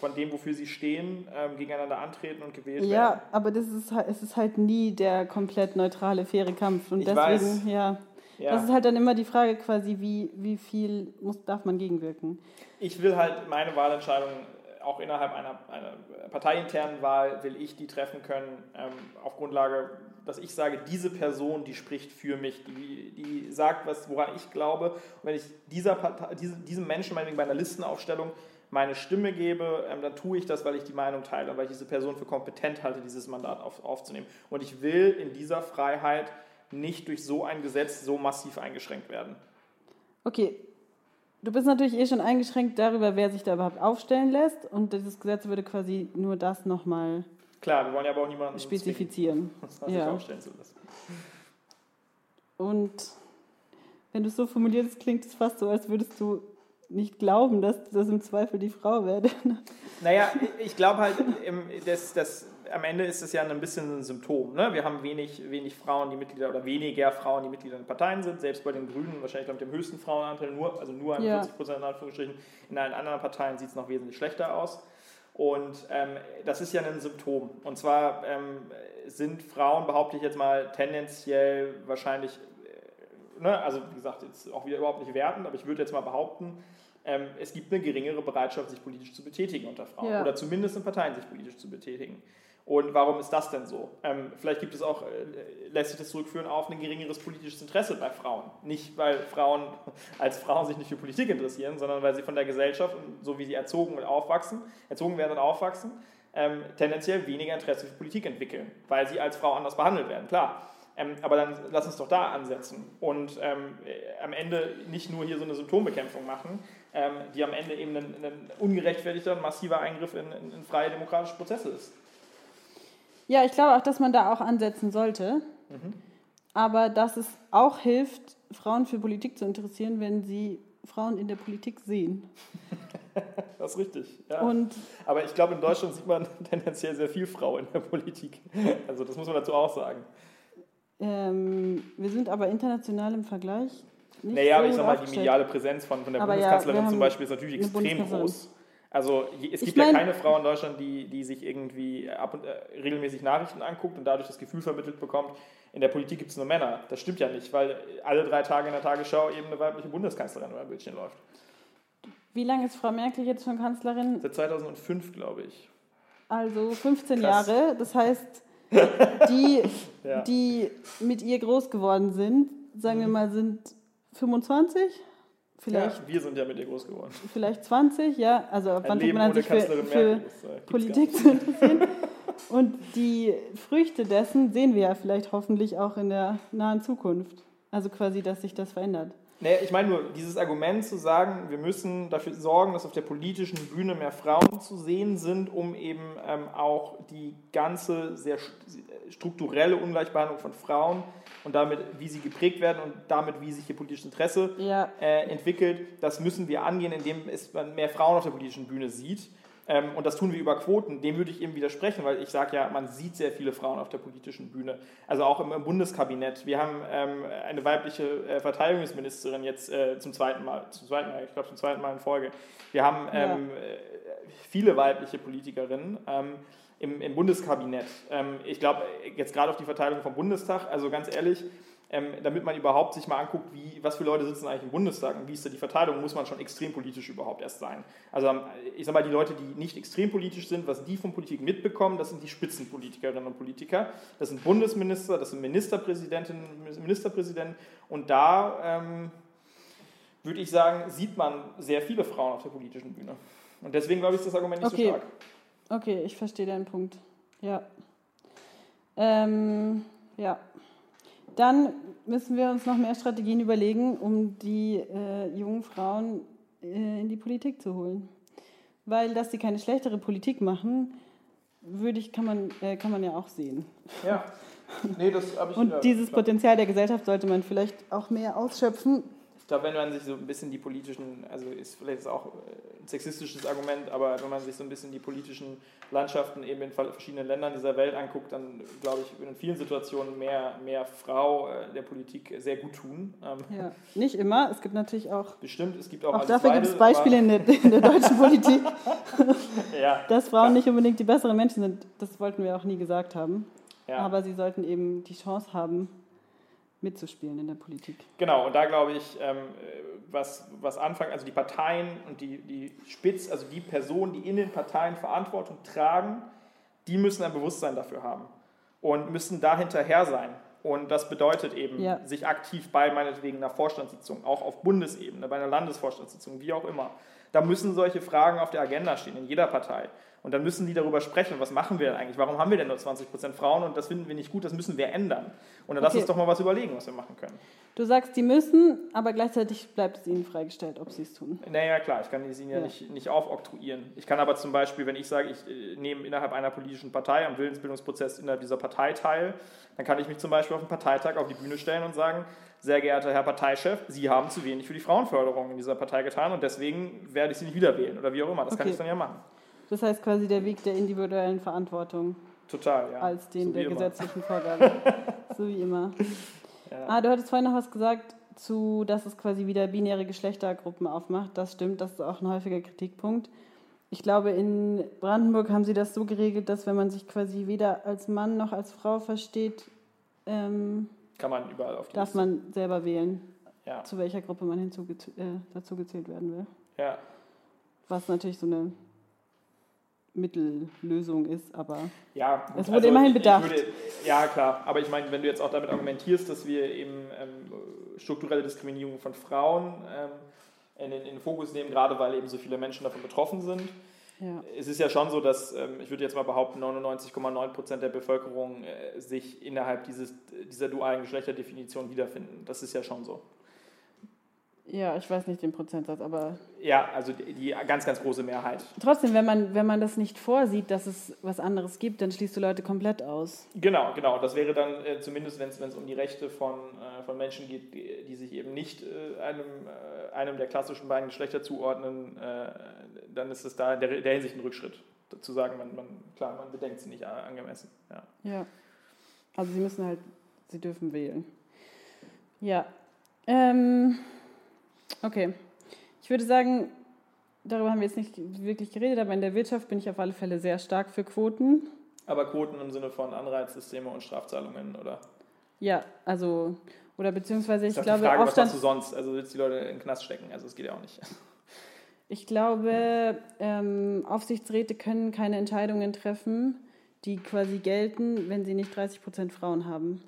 von dem, wofür sie stehen, ähm, gegeneinander antreten und gewählt werden. Ja, aber das ist, halt- es ist halt nie der komplett neutrale, faire Kampf. Und Ich deswegen, weiß. ja. Ja. Das ist halt dann immer die Frage quasi, wie, wie viel muss, darf man gegenwirken? Ich will halt meine Wahlentscheidung auch innerhalb einer, einer parteiinternen Wahl, will ich die treffen können, ähm, auf Grundlage, dass ich sage, diese Person, die spricht für mich, die, die sagt, was, woran ich glaube. Und wenn ich dieser Partei, diese, diesem Menschen meinetwegen bei einer Listenaufstellung meine Stimme gebe, ähm, dann tue ich das, weil ich die Meinung teile und weil ich diese Person für kompetent halte, dieses Mandat auf, aufzunehmen. Und ich will in dieser Freiheit nicht durch so ein Gesetz so massiv eingeschränkt werden. Okay, du bist natürlich eh schon eingeschränkt darüber, wer sich da überhaupt aufstellen lässt. Und dieses Gesetz würde quasi nur das nochmal Klar, wir wollen ja aber auch niemanden spezifizieren. zwingen, Ja. aufstellen zu lassen. Und wenn du es so formulierst, klingt es fast so, als würdest du nicht glauben, dass das im Zweifel die Frau werde. Naja, ich glaube halt, dass, dass am Ende ist es ja ein bisschen ein Symptom. Ne? Wir haben wenig, wenig Frauen, die Mitglieder oder weniger Frauen, die Mitglieder in Parteien sind. Selbst bei den Grünen, wahrscheinlich mit dem höchsten Frauenanteil, nur, also nur 41 ja. Prozent in Anführungsstrichen. In allen anderen Parteien sieht es noch wesentlich schlechter aus. Und ähm, das ist ja ein Symptom. Und zwar ähm, sind Frauen, behaupte ich jetzt mal, tendenziell wahrscheinlich, äh, ne, also wie gesagt, jetzt auch wieder überhaupt nicht wertend, aber ich würde jetzt mal behaupten, ähm, es gibt eine geringere Bereitschaft, sich politisch zu betätigen unter Frauen. Ja. Oder zumindest in Parteien sich politisch zu betätigen. Und warum ist das denn so? Ähm, vielleicht gibt es auch, äh, lässt sich das zurückführen auf ein geringeres politisches Interesse bei Frauen. Nicht, weil Frauen als Frauen sich nicht für Politik interessieren, sondern weil sie von der Gesellschaft, so wie sie erzogen und aufwachsen, erzogen werden und aufwachsen, ähm, tendenziell weniger Interesse für Politik entwickeln, weil sie als Frau anders behandelt werden, klar. Ähm, aber dann lass uns doch da ansetzen und ähm, am Ende nicht nur hier so eine Symptombekämpfung machen, ähm, die am Ende eben ein, ein ungerechtfertigter, massiver Eingriff in, in, in freie demokratische Prozesse ist. Ja, ich glaube auch, dass man da auch ansetzen sollte. Mhm. Aber dass es auch hilft, Frauen für Politik zu interessieren, wenn sie Frauen in der Politik sehen. das ist richtig. Ja. Und Aber ich glaube, in Deutschland sieht man tendenziell sehr viel Frau in der Politik. Also das muss man dazu auch sagen. Ähm, wir sind aber international im Vergleich. Nicht naja, so aber ich sag mal, die mediale Präsenz von, von der aber Bundeskanzlerin ja, zum Beispiel ist natürlich extrem groß. Also es gibt mein, ja keine Frau in Deutschland, die, die sich irgendwie ab und, äh, regelmäßig Nachrichten anguckt und dadurch das Gefühl vermittelt bekommt, in der Politik gibt es nur Männer. Das stimmt ja nicht, weil alle drei Tage in der Tagesschau eben eine weibliche Bundeskanzlerin über ein Bildchen läuft. Wie lange ist Frau Merkel jetzt schon Kanzlerin? Seit 2005, glaube ich. Also 15 Krass. Jahre. Das heißt, die, ja. die mit ihr groß geworden sind, sagen wir mhm. mal, sind 25? Vielleicht, ja, wir sind ja mit ihr groß geworden. Vielleicht 20, ja. Also ab wann fängt man sich für, für äh, Politik zu interessieren? Und die Früchte dessen sehen wir ja vielleicht hoffentlich auch in der nahen Zukunft. Also quasi, dass sich das verändert. Nee, ich meine nur, dieses Argument zu sagen, wir müssen dafür sorgen, dass auf der politischen Bühne mehr Frauen zu sehen sind, um eben ähm, auch die ganze sehr strukturelle Ungleichbehandlung von Frauen und damit, wie sie geprägt werden und damit, wie sich ihr politisches Interesse ja. äh, entwickelt, das müssen wir angehen, indem es man mehr Frauen auf der politischen Bühne sieht. Ähm, und das tun wir über Quoten. Dem würde ich eben widersprechen, weil ich sage ja, man sieht sehr viele Frauen auf der politischen Bühne. Also auch im, im Bundeskabinett. Wir haben ähm, eine weibliche äh, Verteidigungsministerin jetzt äh, zum zweiten Mal, zum zweiten Mal, ich glaube zum zweiten Mal in Folge. Wir haben ähm, ja. Äh, viele weibliche Politikerinnen. Im, im Bundeskabinett. Ähm, ich glaube, jetzt gerade auf die Verteilung vom Bundestag, also ganz ehrlich, ähm, damit man überhaupt sich mal anguckt, wie, was für Leute sitzen eigentlich im Bundestag und wie ist da die Verteilung, muss man schon extrem politisch überhaupt erst sein. Also ähm, ich sage mal, die Leute, die nicht extrem politisch sind, was die von Politik mitbekommen, das sind die Spitzenpolitikerinnen und Politiker. Das sind Bundesminister, das sind Ministerpräsidentinnen, Ministerpräsidenten und da ähm, würde ich sagen, sieht man sehr viele Frauen auf der politischen Bühne. Und deswegen glaube ich, ist das Argument nicht okay. so stark. Okay, ich verstehe deinen Punkt. Ja. Ähm, ja. Dann müssen wir uns noch mehr Strategien überlegen, um die äh, jungen Frauen äh, in die Politik zu holen. Weil, dass sie keine schlechtere Politik machen, würde ich, kann man, äh, kann man ja auch sehen. Ja. Nee, das habe ich Und dieses klar. Potenzial der Gesellschaft sollte man vielleicht auch mehr ausschöpfen, ich glaube, wenn man sich so ein bisschen die politischen, also ist vielleicht auch äh, ein sexistisches Argument, aber wenn man sich so ein bisschen die politischen Landschaften eben in verschiedenen Ländern dieser Welt anguckt, dann glaube ich, in vielen Situationen mehr, mehr Frau äh, der Politik sehr gut tun. Ähm, ja, nicht immer. Es gibt natürlich auch. Bestimmt, es gibt auch. Auch dafür gibt es Beispiele in der, in der, deutschen Politik, ja, dass Frauen klar. nicht unbedingt die besseren Menschen sind. Das wollten wir auch nie gesagt haben. Ja. Aber sie sollten eben die Chance haben, mitzuspielen in der Politik. Genau, und da glaube ich, ähm, was, was anfangen, also die Parteien und die, die Spitz, also die Personen, die in den Parteien Verantwortung tragen, die müssen ein Bewusstsein dafür haben und müssen da hinterher sein. Und das bedeutet eben, ja. sich aktiv bei meinetwegen einer Vorstandssitzung, auch auf Bundesebene, bei einer Landesvorstandssitzung, wie auch immer, da müssen solche Fragen auf der Agenda stehen, in jeder Partei. Und dann müssen die darüber sprechen, was machen wir denn eigentlich? Warum haben wir denn nur 20% Frauen und das finden wir nicht gut, das müssen wir ändern. Und dann okay. lass uns doch mal was überlegen, was wir machen können. Du sagst, die müssen, aber gleichzeitig bleibt es ihnen freigestellt, ob sie es tun. Naja, klar, ich kann es ihnen ja, ja, Nicht, nicht aufoktroyieren. Ich kann aber zum Beispiel, wenn ich sage, ich äh, nehme innerhalb einer politischen Partei am Willensbildungsprozess innerhalb dieser Partei teil, dann kann ich mich zum Beispiel auf einen Parteitag auf die Bühne stellen und sagen, sehr geehrter Herr Parteichef, Sie haben zu wenig für die Frauenförderung in dieser Partei getan und deswegen werde ich Sie nicht wieder wählen oder wie auch immer. Das kann Okay. ich dann ja machen. Das heißt quasi der Weg der individuellen Verantwortung Total, ja. als den So der immer. gesetzlichen Vorgabe. so wie immer. Ja. Ah, du hattest vorhin noch was gesagt, zu, dass es quasi wieder binäre Geschlechtergruppen aufmacht. Das stimmt, das ist auch ein häufiger Kritikpunkt. Ich glaube, in Brandenburg haben sie das so geregelt, dass wenn man sich quasi weder als Mann noch als Frau versteht, ähm, Kann man überall auf die darf Liste. man selber wählen, Ja. zu welcher Gruppe man hinzugez- äh, dazu gezählt werden will. ja. Was natürlich so eine Mittellösung ist, aber Ja, gut, Es wurde immerhin ich- ich bedacht. Würde, ja, klar. Aber ich meine, wenn du jetzt auch damit argumentierst, dass wir eben ähm, strukturelle Diskriminierung von Frauen ähm, in, den, in den Fokus nehmen, gerade weil eben so viele Menschen davon betroffen sind. Ja. Es ist ja schon so, dass, ähm, ich würde jetzt mal behaupten, 99,9 Prozent der Bevölkerung äh, sich innerhalb dieses, dieser dualen Geschlechterdefinition wiederfinden. Das ist ja schon so. Ja, ich weiß nicht den Prozentsatz, aber Ja, also die, ganz, ganz große Mehrheit. trotzdem, wenn man, wenn man das nicht vorsieht, dass es was anderes gibt, dann schließt du Leute komplett aus. Genau, genau. Das wäre dann äh, zumindest, wenn es um die Rechte von, äh, von Menschen geht, die, die sich eben nicht äh, einem, äh, einem der klassischen beiden Geschlechter zuordnen, äh, dann ist es da in der, der Hinsicht ein Rückschritt. Dazu sagen, man, man, klar, man bedenkt sie nicht angemessen. Ja. Ja. Also sie müssen halt, sie dürfen wählen. Ja. Ähm, okay. Ich würde sagen, darüber haben wir jetzt nicht wirklich geredet, aber in der Wirtschaft bin ich auf alle Fälle sehr stark für Quoten. Aber Quoten im Sinne von Anreizsysteme und Strafzahlungen, oder? Ja, also, oder beziehungsweise ich auch glaube, die Frage, was machst du sonst? Also willst du die Leute in den Knast stecken? Also das geht ja auch nicht. ich glaube, ähm, Aufsichtsräte können keine Entscheidungen treffen, die quasi gelten, wenn sie nicht 30 Prozent Frauen haben.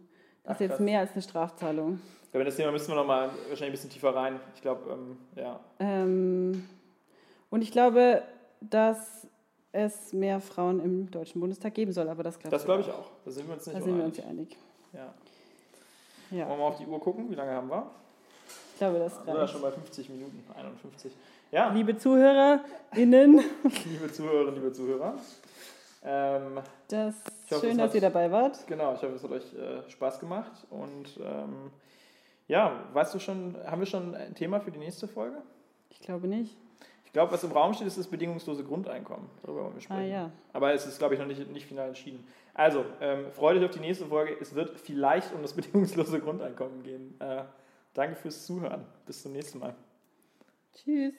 Das Ach, ist jetzt krass. mehr als eine Strafzahlung. Ich glaube, in das Thema müssen wir nochmal wahrscheinlich ein bisschen tiefer rein. Ich glaube, ähm, ja. Ähm, und ich glaube, dass es mehr Frauen im Deutschen Bundestag geben soll, aber das glaube Das glaube ich auch. Da sind wir uns nicht Da sind wir uns ja einig. Ja. Ja, Wollen wir mal auf die Uhr gucken? Wie lange haben wir? ich glaube, das Wir sind ja reicht. schon bei 50 Minuten, 51. Ja, Liebe ZuhörerInnen, liebe Zuhörerinnen, liebe Zuhörer. Ähm, das Ich hoffe, schön, dass hat- ihr dabei wart. genau, ich hoffe, es hat euch äh, Spaß gemacht. Und ähm, ja, weißt du schon, haben wir schon ein Thema für die nächste Folge? Ich glaube nicht. Ich glaube, was im Raum steht, ist das bedingungslose Grundeinkommen. Darüber wollen wir sprechen. Ah ja. Aber es ist, glaube ich, noch nicht, nicht final entschieden. Also, ähm, freut euch auf die nächste Folge. Es wird vielleicht um das bedingungslose Grundeinkommen gehen. Äh, danke fürs Zuhören. Bis zum nächsten Mal. Tschüss.